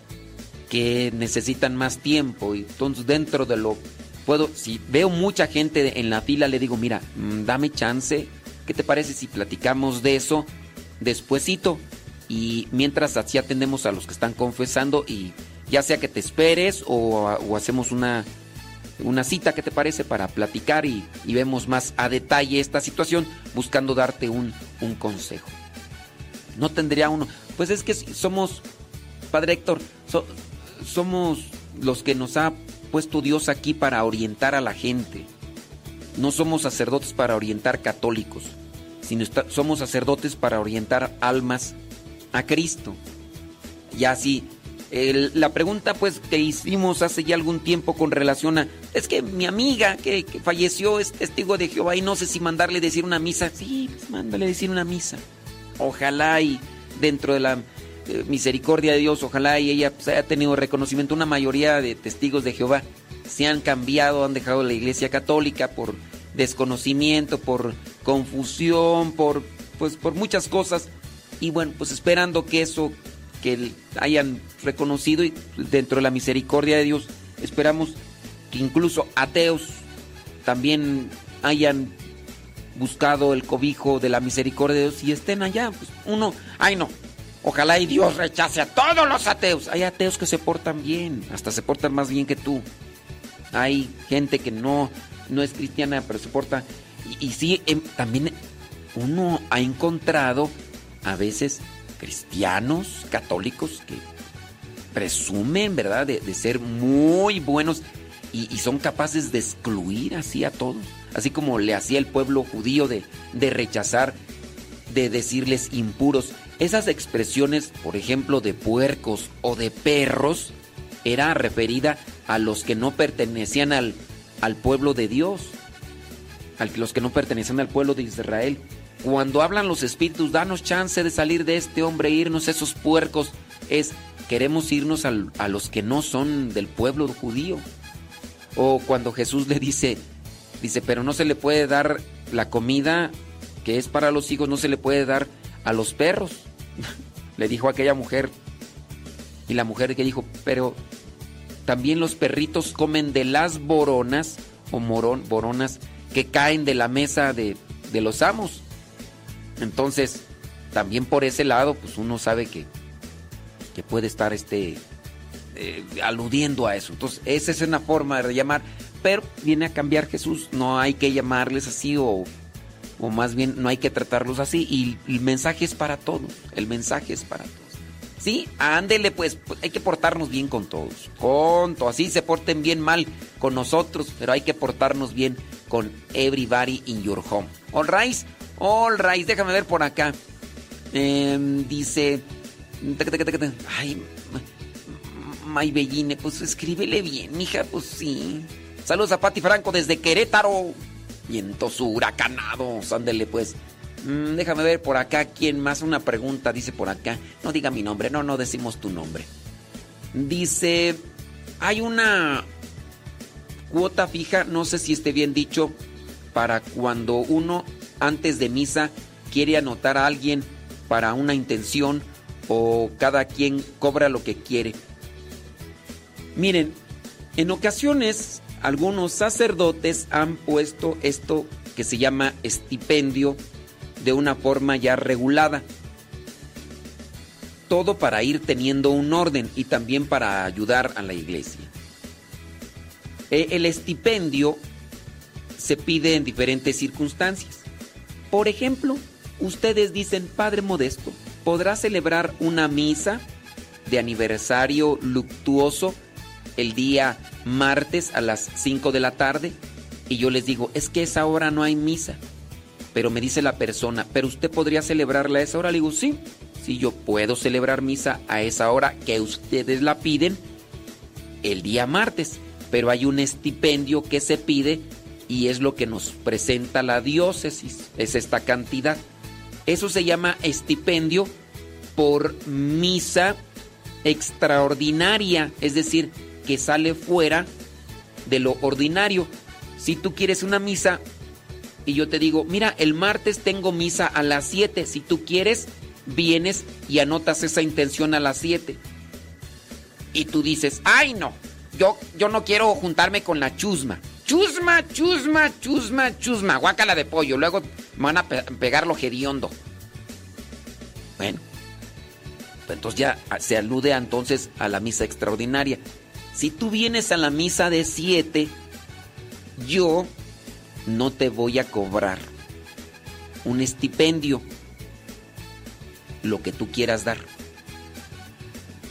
que necesitan más tiempo y entonces dentro de lo puedo si veo mucha gente en la fila le digo mira mm, dame chance qué te parece si platicamos de eso despuesito y mientras así atendemos a los que están confesando y ya sea que te esperes o, hacemos una una cita, ¿qué te parece? Para platicar y, y vemos más a detalle esta situación, buscando darte un, un consejo. No tendría uno. Pues es que somos, Padre Héctor, so- somos los que nos ha puesto Dios aquí para orientar a la gente. No somos sacerdotes para orientar católicos, sino somos sacerdotes para orientar almas a Cristo. Y así, la pregunta pues que hicimos hace ya algún tiempo con relación a, es que mi amiga que, que falleció es testigo de Jehová y no sé si mandarle decir una misa. Sí, pues mándale decir una misa. Ojalá y dentro de la eh, misericordia de Dios, ojalá y ella pues, haya tenido reconocimiento. Una mayoría de testigos de Jehová se han cambiado, han dejado la iglesia católica por desconocimiento, por confusión, por pues por muchas cosas. Y bueno, pues esperando que eso que hayan reconocido y dentro de la misericordia de Dios, esperamos que incluso ateos también hayan buscado el cobijo de la misericordia de Dios y estén allá. Pues uno, ay no, ojalá y Dios rechace a todos los ateos. Hay ateos que se portan bien, hasta se portan más bien que tú. Hay gente que no, no es cristiana, pero se porta. Y, y sí, em, también uno ha encontrado a veces cristianos, católicos, que presumen, ¿verdad?, de, ser muy buenos y, son capaces de excluir así a todos, así como le hacía el pueblo judío de, de rechazar, de decirles impuros. Esas expresiones, por ejemplo, de puercos o de perros, era referida a los que no pertenecían al, al pueblo de Dios, a los que no pertenecían al pueblo de Israel. Cuando hablan los espíritus, danos chance de salir de este hombre, irnos esos puercos, es queremos irnos al, a los que no son del pueblo judío. O cuando Jesús le dice, dice, pero no se le puede dar la comida que es para los hijos, no se le puede dar a los perros. le dijo a aquella mujer. Y la mujer que dijo, pero también los perritos comen de las boronas o morón, boronas que caen de la mesa de, de los amos. Entonces, también por ese lado, pues uno sabe que, que puede estar este, eh, aludiendo a eso. Entonces, esa es una forma de llamar, pero viene a cambiar Jesús. No hay que llamarles así o, o más bien no hay que tratarlos así. Y el mensaje es para todos. El mensaje es para todos. Sí, ándele pues, hay que portarnos bien con todos. Con así se porten bien mal con nosotros, pero hay que portarnos bien con everybody in your home. All right, all right, déjame ver por acá. Eh, dice, ay, May Belline, pues escríbele bien, mija, pues sí. Saludos a Pati Franco desde Querétaro. Vientos huracanados, ándele pues. Mm, déjame ver por acá quién más. Una pregunta dice por acá. No diga mi nombre, no, no decimos tu nombre. Dice, hay una cuota fija, no sé si esté bien dicho, para cuando uno antes de misa quiere anotar a alguien para una intención o cada quien cobra lo que quiere. Miren, en ocasiones algunos sacerdotes han puesto esto que se llama estipendio de una forma ya regulada. Todo para ir teniendo un orden y también para ayudar a la iglesia. El estipendio se pide en diferentes circunstancias. Por ejemplo, ustedes dicen, Padre Modesto, ¿podrá celebrar una misa de aniversario luctuoso el día martes a las 5 de la tarde? Y yo les digo, es que esa hora no hay misa. Pero me dice la persona, ¿pero usted podría celebrarla a esa hora? Le digo, sí, sí, yo puedo celebrar misa a esa hora que ustedes la piden el día martes. Pero hay un estipendio que se pide y es lo que nos presenta la diócesis, es esta cantidad. Eso se llama estipendio por misa extraordinaria, es decir, que sale fuera de lo ordinario. Si tú quieres una misa y yo te digo, mira, el martes tengo misa a las 7. Si tú quieres, vienes y anotas esa intención a las 7. Y tú dices, ay no, yo, yo no quiero juntarme con la chusma. Chusma, chusma, chusma, chusma, guácala de pollo. Luego van a pegar lo hediondo. Bueno, pues entonces ya se alude entonces a la misa extraordinaria. Si tú vienes a la misa de 7, yo no te voy a cobrar un estipendio, lo que tú quieras dar.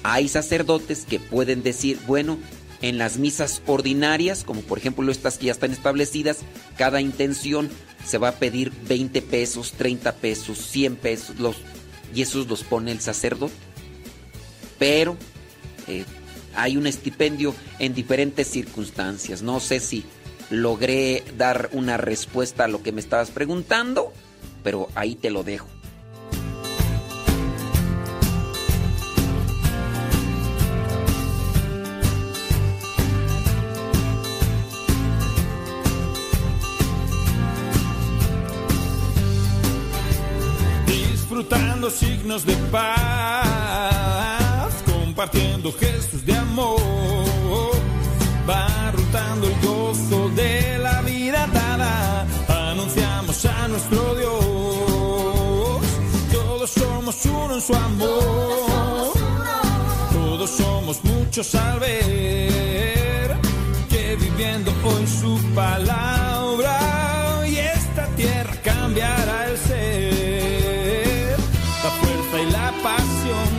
Hay sacerdotes que pueden decir, bueno, en las misas ordinarias, como por ejemplo estas que ya están establecidas, cada intención se va a pedir 20 pesos, 30 pesos, 100 pesos, los, y esos los pone el sacerdote. Pero eh, hay un estipendio en diferentes circunstancias. No sé si logré dar una respuesta a lo que me estabas preguntando, pero ahí te lo dejo. Signos de paz, compartiendo gestos de amor, va rotando el gozo de la vida dada, anunciamos a nuestro Dios, todos somos uno en su amor, todos somos muchos al ver que viviendo hoy su palabra pasión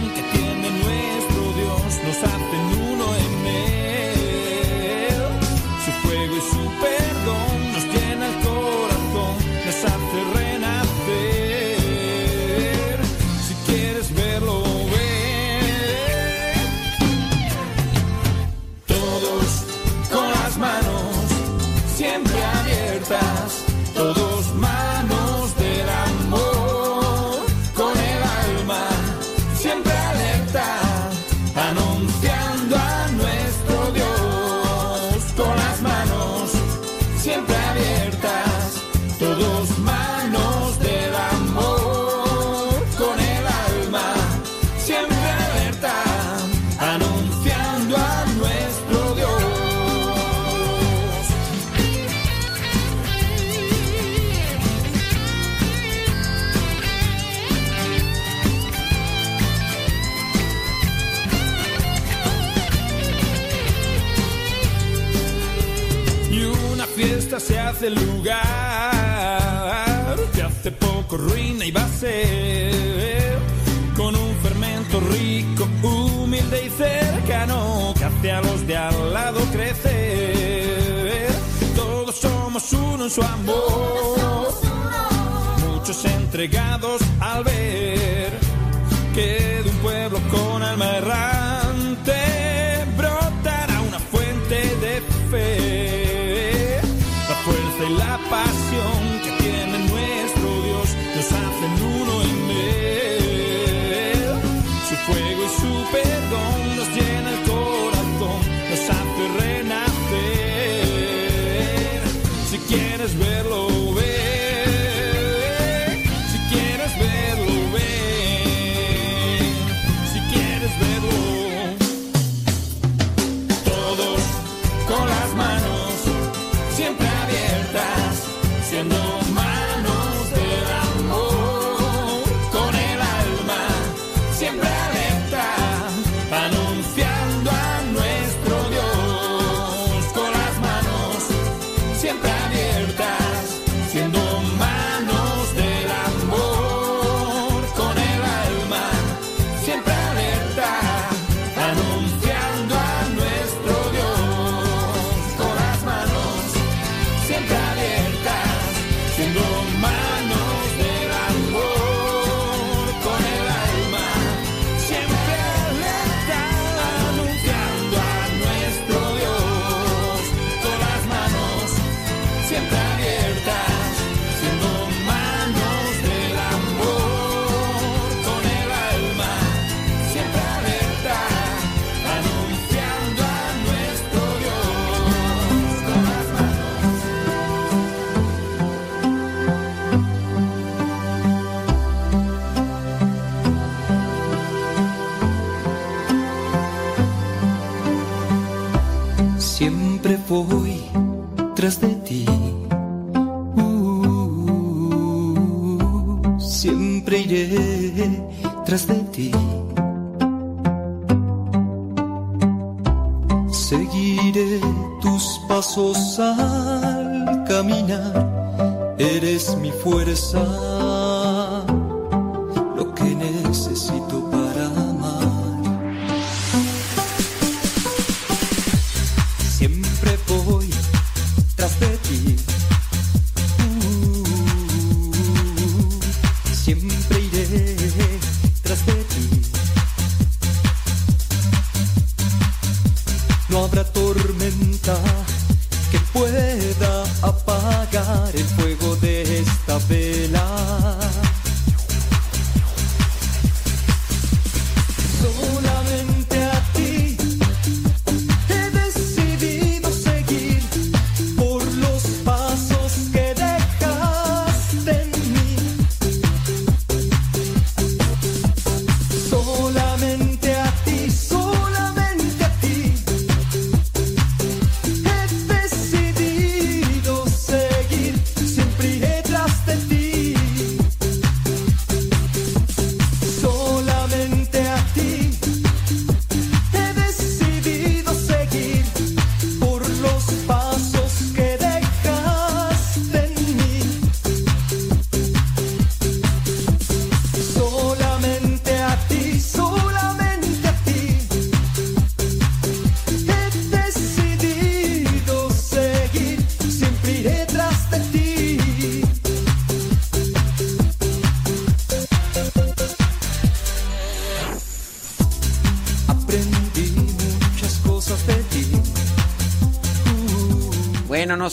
pasos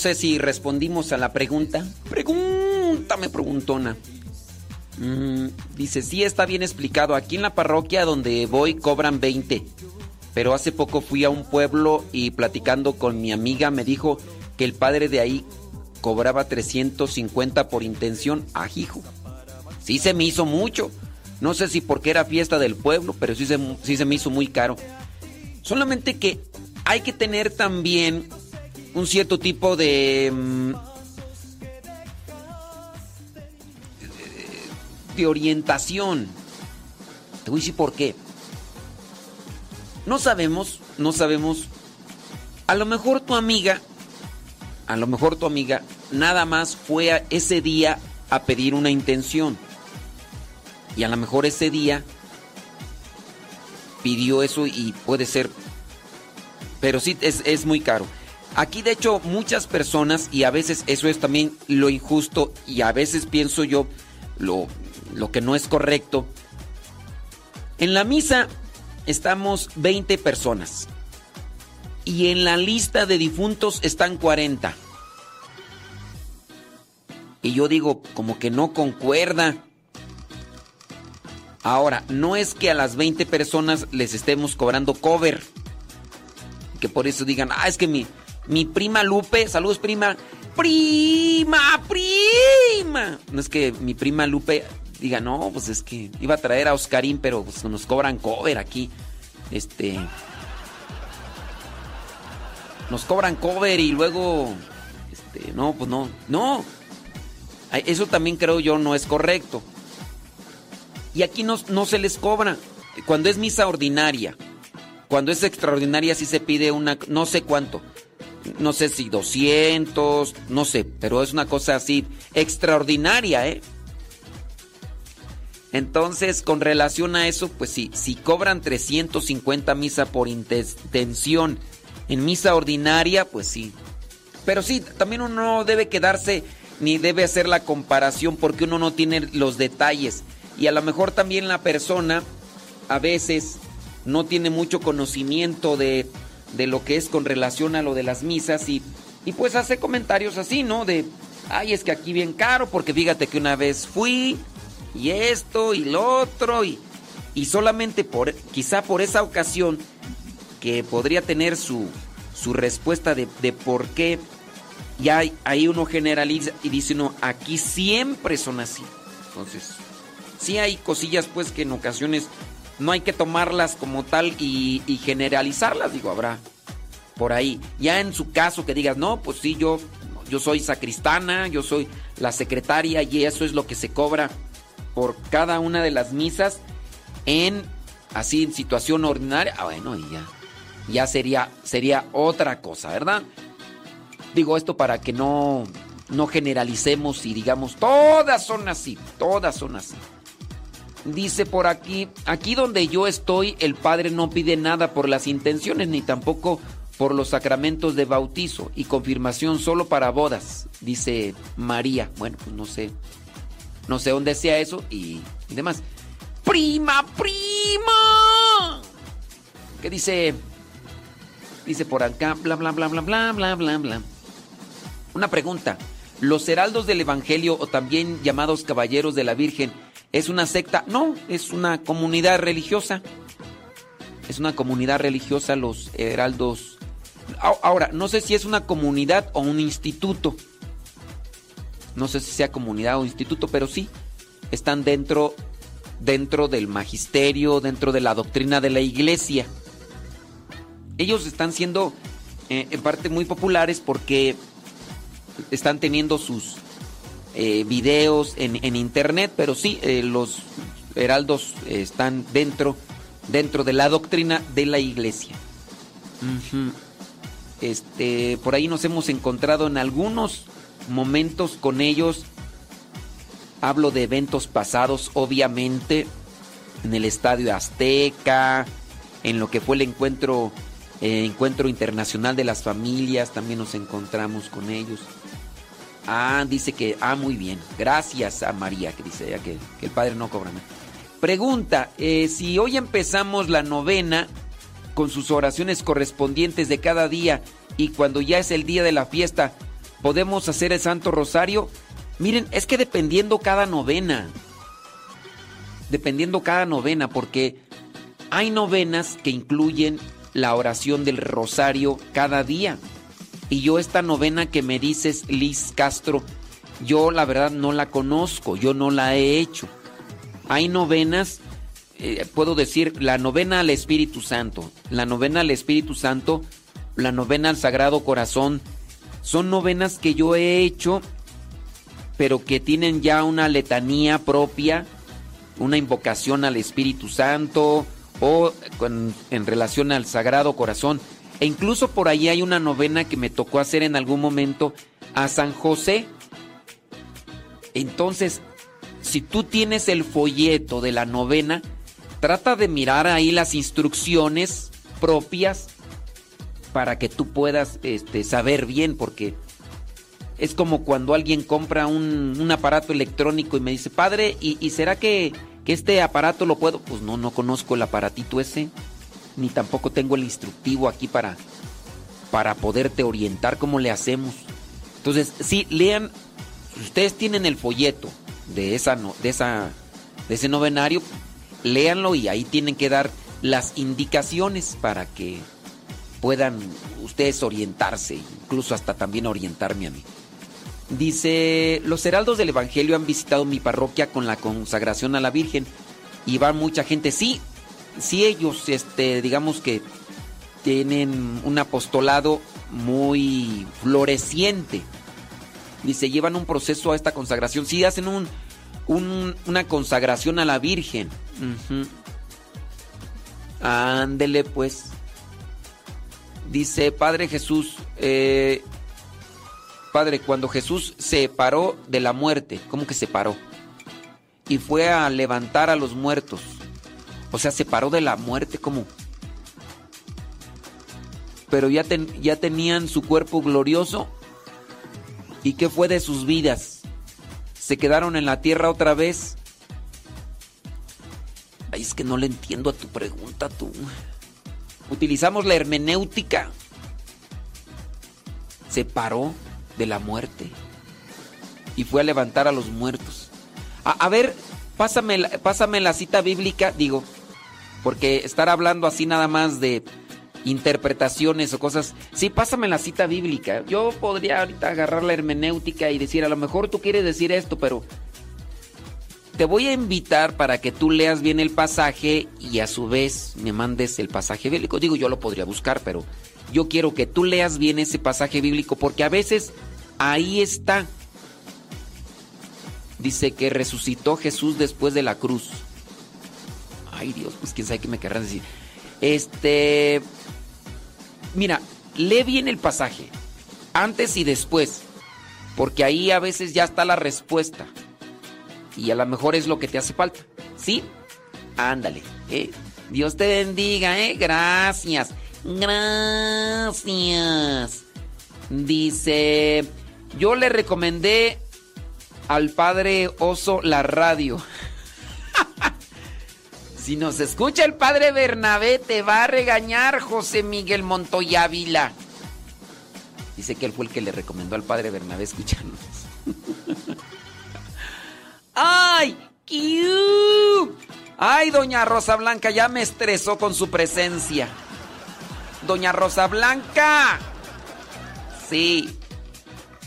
sé si respondimos a la pregunta. Pregúntame, preguntona. Mm, dice, sí está bien explicado. Aquí en la parroquia donde voy cobran 20. Pero hace poco fui a un pueblo y platicando con mi amiga me dijo que el padre de ahí cobraba 350 por intención. Ajijo. Sí se me hizo mucho. No sé si porque era fiesta del pueblo, pero sí se, sí se me hizo muy caro. Solamente que hay que tener también un cierto tipo de... mm, de orientación. Te voy a decir por qué. No sabemos, no sabemos. A lo mejor tu amiga a lo mejor tu amiga nada más fue a ese día a pedir una intención. Y a lo mejor ese día pidió eso y puede ser... Pero sí, es, es muy caro. Aquí de hecho muchas personas, y a veces eso es también lo injusto, y a veces pienso yo lo, lo que no es correcto. En la misa estamos 20 personas. Y en la lista de difuntos están 40. Y yo digo, como que no concuerda. Ahora, no es que a las 20 personas les estemos cobrando cover. Que por eso digan, ah, es que mi, mi prima Lupe, saludos prima, prima, prima. No es que mi prima Lupe diga, no, pues es que iba a traer a Oscarín, pero pues nos cobran cover aquí. Este. Nos cobran cover y luego. Este, no, pues no. No. Eso también creo yo no es correcto. Y aquí no, no se les cobra. Cuando es misa ordinaria. Cuando es extraordinaria sí se pide una. No sé cuánto. No sé si 200. No sé. Pero es una cosa así. Extraordinaria, ¿eh? Entonces, con relación a eso, pues sí, si cobran 350 misa por intención en misa ordinaria, pues sí. Pero sí, también uno no debe quedarse ni debe hacer la comparación porque uno no tiene los detalles. Y a lo mejor también la persona a veces no tiene mucho conocimiento de, de lo que es con relación a lo de las misas y, y pues hace comentarios así, ¿no? De, ay, es que aquí bien caro porque fíjate que una vez fui y esto y lo otro y, y solamente por quizá por esa ocasión que podría tener su, su respuesta de, de por qué ya ahí uno generaliza y dice uno aquí siempre son así entonces sí hay cosillas pues que en ocasiones no hay que tomarlas como tal y, generalizarlas digo habrá por ahí ya en su caso que digas no pues sí yo yo soy sacristana yo soy la secretaria y eso es lo que se cobra por cada una de las misas en así en situación ordinaria, ah, bueno, y ya ya sería sería otra cosa, ¿verdad? Digo esto para que no no generalicemos y digamos todas son así, todas son así. Dice por aquí, aquí donde yo estoy, el padre no pide nada por las intenciones ni tampoco por los sacramentos de bautizo y confirmación solo para bodas, dice María. Bueno, pues no sé. No sé dónde sea eso y, demás. ¡Prima, prima! ¿Qué dice? Dice por acá, bla, bla, bla, bla, bla, bla, bla, bla. Una pregunta. ¿Los heraldos del Evangelio o también llamados caballeros de la Virgen es una secta? No, es una comunidad religiosa. Es una comunidad religiosa los heraldos. Ahora, no sé si es una comunidad o un instituto. No sé si sea comunidad o instituto, pero sí están dentro dentro del magisterio, dentro de la doctrina de la iglesia. Ellos están siendo eh, en parte muy populares porque están teniendo sus eh, videos en, internet, pero sí, eh, los heraldos están dentro, dentro de la doctrina de la iglesia. Este, por ahí nos hemos encontrado en algunos momentos con ellos. Hablo de eventos pasados, obviamente, en el Estadio Azteca, en lo que fue el encuentro, eh, encuentro internacional de las familias, también nos encontramos con ellos. Ah, dice que, ah, muy bien. Gracias a María, que dice ya que, el padre no cobra nada. Pregunta, eh, si hoy empezamos la novena con sus oraciones correspondientes de cada día y cuando ya es el día de la fiesta, podemos hacer el Santo Rosario. Miren, es que dependiendo cada novena, dependiendo cada novena, porque hay novenas que incluyen la oración del rosario cada día. Y yo esta novena que me dices, Liz Castro, yo la verdad no la conozco, yo no la he hecho. Hay novenas, eh, puedo decir, la novena al Espíritu Santo, la novena al Espíritu Santo, la novena al Sagrado Corazón son novenas que yo he hecho, pero que tienen ya una letanía propia, una invocación al Espíritu Santo o en relación al Sagrado Corazón. E incluso por ahí hay una novena que me tocó hacer en algún momento a San José. Entonces, si tú tienes el folleto de la novena, trata de mirar ahí las instrucciones propias para que tú puedas este, saber bien, porque es como cuando alguien compra un, un aparato electrónico y me dice, padre, ¿y, y será que, que este aparato lo puedo? Pues no, no conozco el aparatito ese, ni tampoco tengo el instructivo aquí para, para poderte orientar cómo le hacemos. Entonces, sí, lean, ustedes tienen el folleto de, esa, de, esa, de ese novenario, léanlo y ahí tienen que dar las indicaciones para que puedan ustedes orientarse, incluso hasta también orientarme a mí. Dice, los heraldos del Evangelio han visitado mi parroquia con la consagración a la Virgen y va mucha gente. Sí, sí ellos, este, digamos que tienen un apostolado muy floreciente. Dice, llevan un proceso a esta consagración. Sí, hacen un, un- una consagración a la Virgen. Ándele pues. Dice, Padre Jesús, eh, Padre, cuando Jesús se paró de la muerte, ¿cómo que se paró? Y fue a levantar a los muertos. O sea, se paró de la muerte, ¿cómo? Pero ya, ten- ya tenían su cuerpo glorioso. ¿Y qué fue de sus vidas? ¿Se quedaron en la tierra otra vez? Ay, es que no le entiendo a tu pregunta, tú. Utilizamos la hermenéutica. Se paró de la muerte y fue a levantar a los muertos. A, a ver, pásame, pásame la cita bíblica, digo, porque estar hablando así nada más de interpretaciones o cosas. Sí, pásame la cita bíblica. Yo podría ahorita agarrar la hermenéutica y decir, a lo mejor tú quieres decir esto, pero te voy a invitar para que tú leas bien el pasaje y a su vez me mandes el pasaje bíblico. Digo, yo lo podría buscar, pero yo quiero que tú leas bien ese pasaje bíblico porque a veces ahí está. Dice que resucitó Jesús después de la cruz. Ay Dios, pues quién sabe qué me querrán decir. Este, mira, lee bien el pasaje, antes y después, porque ahí a veces ya está la respuesta. Y a lo mejor es lo que te hace falta. ¿Sí? Ándale. ¿eh? Dios te bendiga, ¿eh? Gracias. Gracias. Dice, yo le recomendé al padre Oso la radio. Si nos escucha el padre Bernabé, te va a regañar José Miguel Montoya Ávila. Dice que él fue el que le recomendó al padre Bernabé escucharnos. ¡Ay! ¡Cute! ¡Ay, doña Rosa Blanca ya me estresó con su presencia! ¡Doña Rosa Blanca! Sí.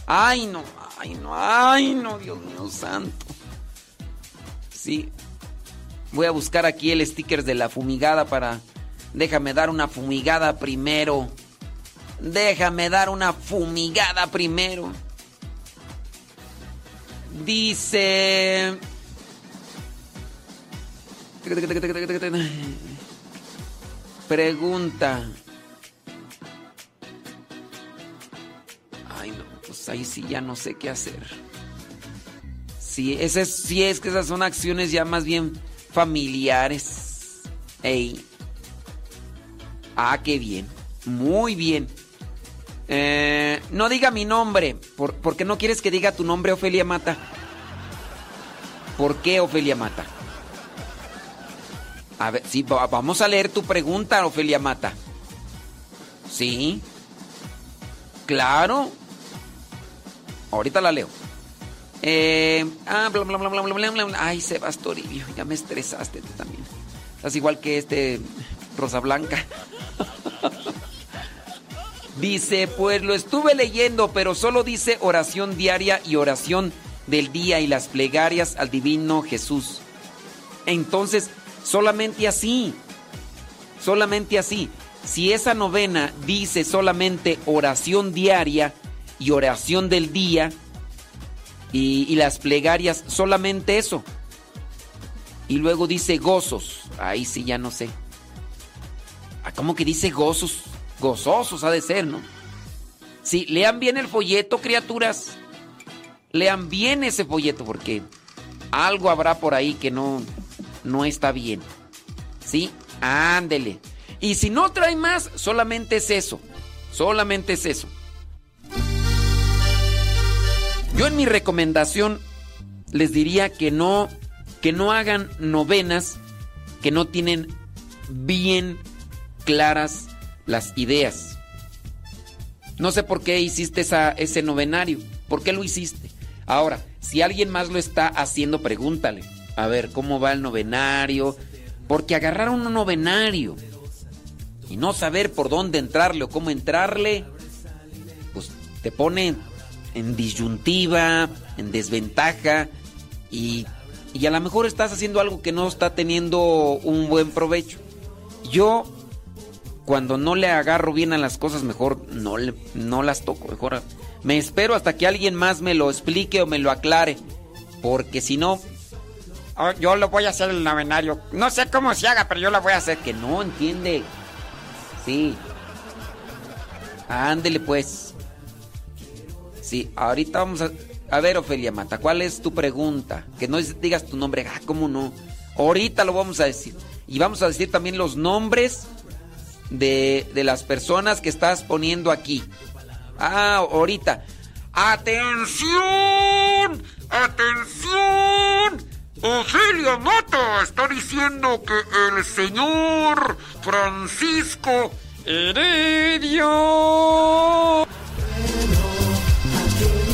¡Ay, no! ¡Ay, no! ¡Ay, no! Dios mío santo. Sí. Voy a buscar aquí el sticker de la fumigada para... Déjame dar una fumigada primero. Déjame dar una fumigada primero. Dice... Pregunta. Ay, no, pues ahí sí ya no sé qué hacer. Sí, sí es que esas son acciones ya más bien familiares. Ey. Ah, qué bien. Muy bien. Eh, no diga mi nombre. ¿Por, por qué no quieres que diga tu nombre, Ofelia Mata? ¿Por qué, Ofelia Mata? A ver, sí, va- vamos a leer tu pregunta, Ofelia Mata. Sí. Claro. Ahorita la leo. Eh, ah, bla, bla, bla, bla, bla, bla, bla. Ay, Sebastoribio, ya me estresaste tú también. Estás igual que este Rosa Blanca. dice, pues lo estuve leyendo, pero solo dice oración diaria y oración del día y las plegarias al divino Jesús. Entonces, solamente así, solamente así. Si esa novena dice solamente oración diaria y oración del día, y, las plegarias, solamente eso. Y luego dice gozos. Ahí sí ya no sé. Ah, ¿Cómo que dice gozos? gozosos ha de ser, ¿no? Sí, lean bien el folleto, criaturas. Lean bien ese folleto porque algo habrá por ahí que no, no está bien. ¿Sí? Ándele. Y si no trae más, solamente es eso. Solamente es eso. Yo en mi recomendación les diría que no que no hagan novenas que no tienen bien claras las ideas. No sé por qué hiciste esa, ese novenario. ¿Por qué lo hiciste? Ahora, si alguien más lo está haciendo, pregúntale. A ver, ¿cómo va el novenario? Porque agarrar un novenario y no saber por dónde entrarle o cómo entrarle, pues te pone en disyuntiva, en desventaja y, y a lo mejor estás haciendo algo que no está teniendo un buen provecho. Yo, cuando no le agarro bien a las cosas, mejor no, le, no las toco, mejor me espero hasta que alguien más me lo explique o me lo aclare, porque si no, Oh, yo lo voy a hacer el novenario. No sé cómo se haga, pero yo lo voy a hacer. que no entiende. Sí. Ándele pues. Ahorita vamos a... A ver, Ofelia Mata, ¿cuál es tu pregunta? Que no digas tu nombre. Ah, ¿cómo no? Ahorita lo vamos a decir. Y vamos a decir también los nombres de, de las personas que estás poniendo aquí. Ah, ahorita. ¡Atención! ¡Atención! Ofelia Mata está diciendo que el señor Francisco Heredia. Si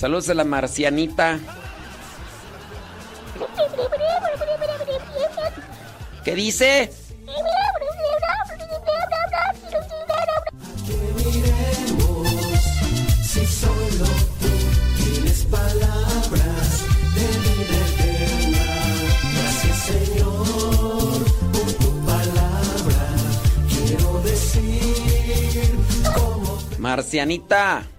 saludos a la marcianita. ¿Qué dice? Marcianita.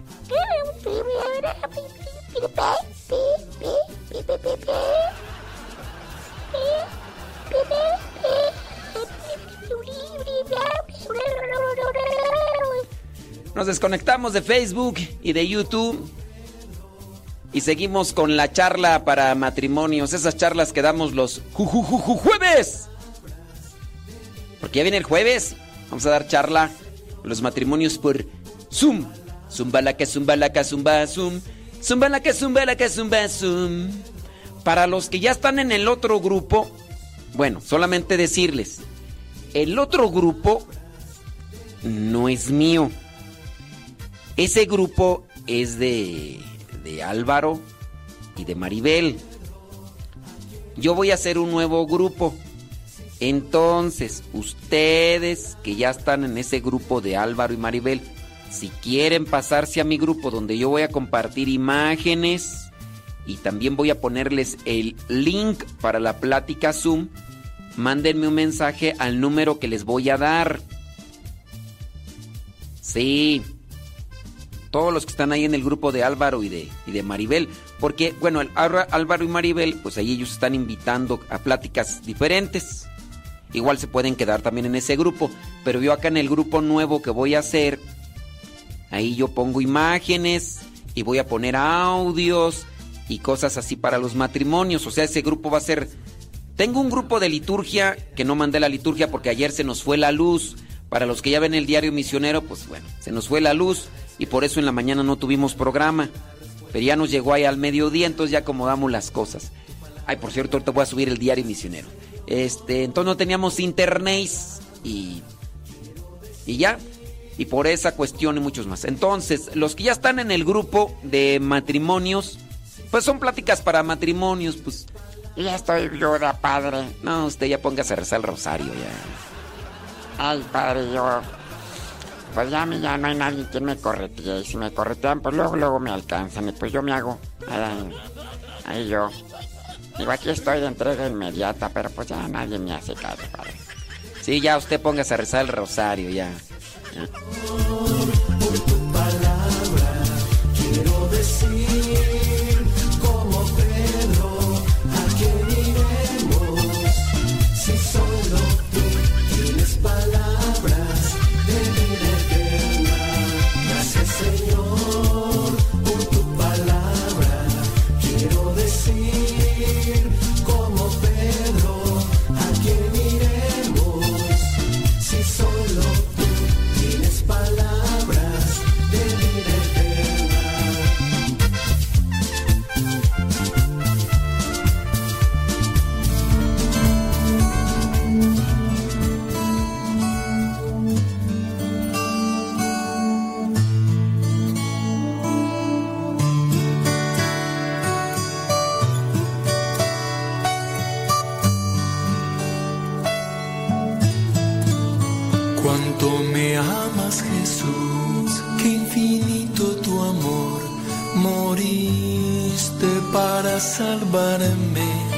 Desconectamos de Facebook y de YouTube. Y seguimos con la charla para matrimonios. Esas charlas que damos los ju- ju- ju- ju- jueves. Porque ya viene el jueves. Vamos a dar charla los matrimonios por Zoom. Zumba la que zumba la que zumba zoom. Zumba la que zumba la que zumba zoom. Para los que ya están en el otro grupo, bueno, solamente decirles, el otro grupo no es mío. Ese grupo es de, de Álvaro y de Maribel. Yo voy a hacer un nuevo grupo. Entonces, ustedes que ya están en ese grupo de Álvaro y Maribel, si quieren pasarse a mi grupo donde yo voy a compartir imágenes y también voy a ponerles el link para la plática Zoom, mándenme un mensaje al número que les voy a dar. Sí. Todos los que están ahí en el grupo de Álvaro y de, y de Maribel. Porque, bueno, el Álvaro y Maribel, pues ahí ellos están invitando a pláticas diferentes. igual se pueden quedar también en ese grupo. Pero yo acá en el grupo nuevo que voy a hacer, ahí yo pongo imágenes y voy a poner audios y cosas así para los matrimonios. O sea, ese grupo va a ser... Tengo un grupo de liturgia que no mandé la liturgia porque ayer se nos fue la luz. Para los que ya ven el diario misionero, pues bueno, se nos fue la luz y por eso en la mañana no tuvimos programa. Pero ya nos llegó ahí al mediodía, entonces ya acomodamos las cosas. Ay, por cierto, ahorita voy a subir el diario misionero. Este, entonces no teníamos internet y. Y ya. Y por esa cuestión y muchos más. Entonces, los que ya están en el grupo de matrimonios, pues son pláticas para matrimonios, pues. Ya estoy viuda, padre. No, usted ya póngase a rezar el rosario ya. Ay, padre, yo. Pues ya a mí ya no hay nadie que me corretee. Y si me corretean, pues luego, luego me alcanzan. Y pues yo me hago. Ahí, ahí yo. Digo, aquí estoy de entrega inmediata, pero pues ya nadie me hace caso, padre. Sí, ya usted póngase a rezar el rosario, ya. ya. Quiero decir amas Jesús, qué infinito tu amor, moriste para salvarme.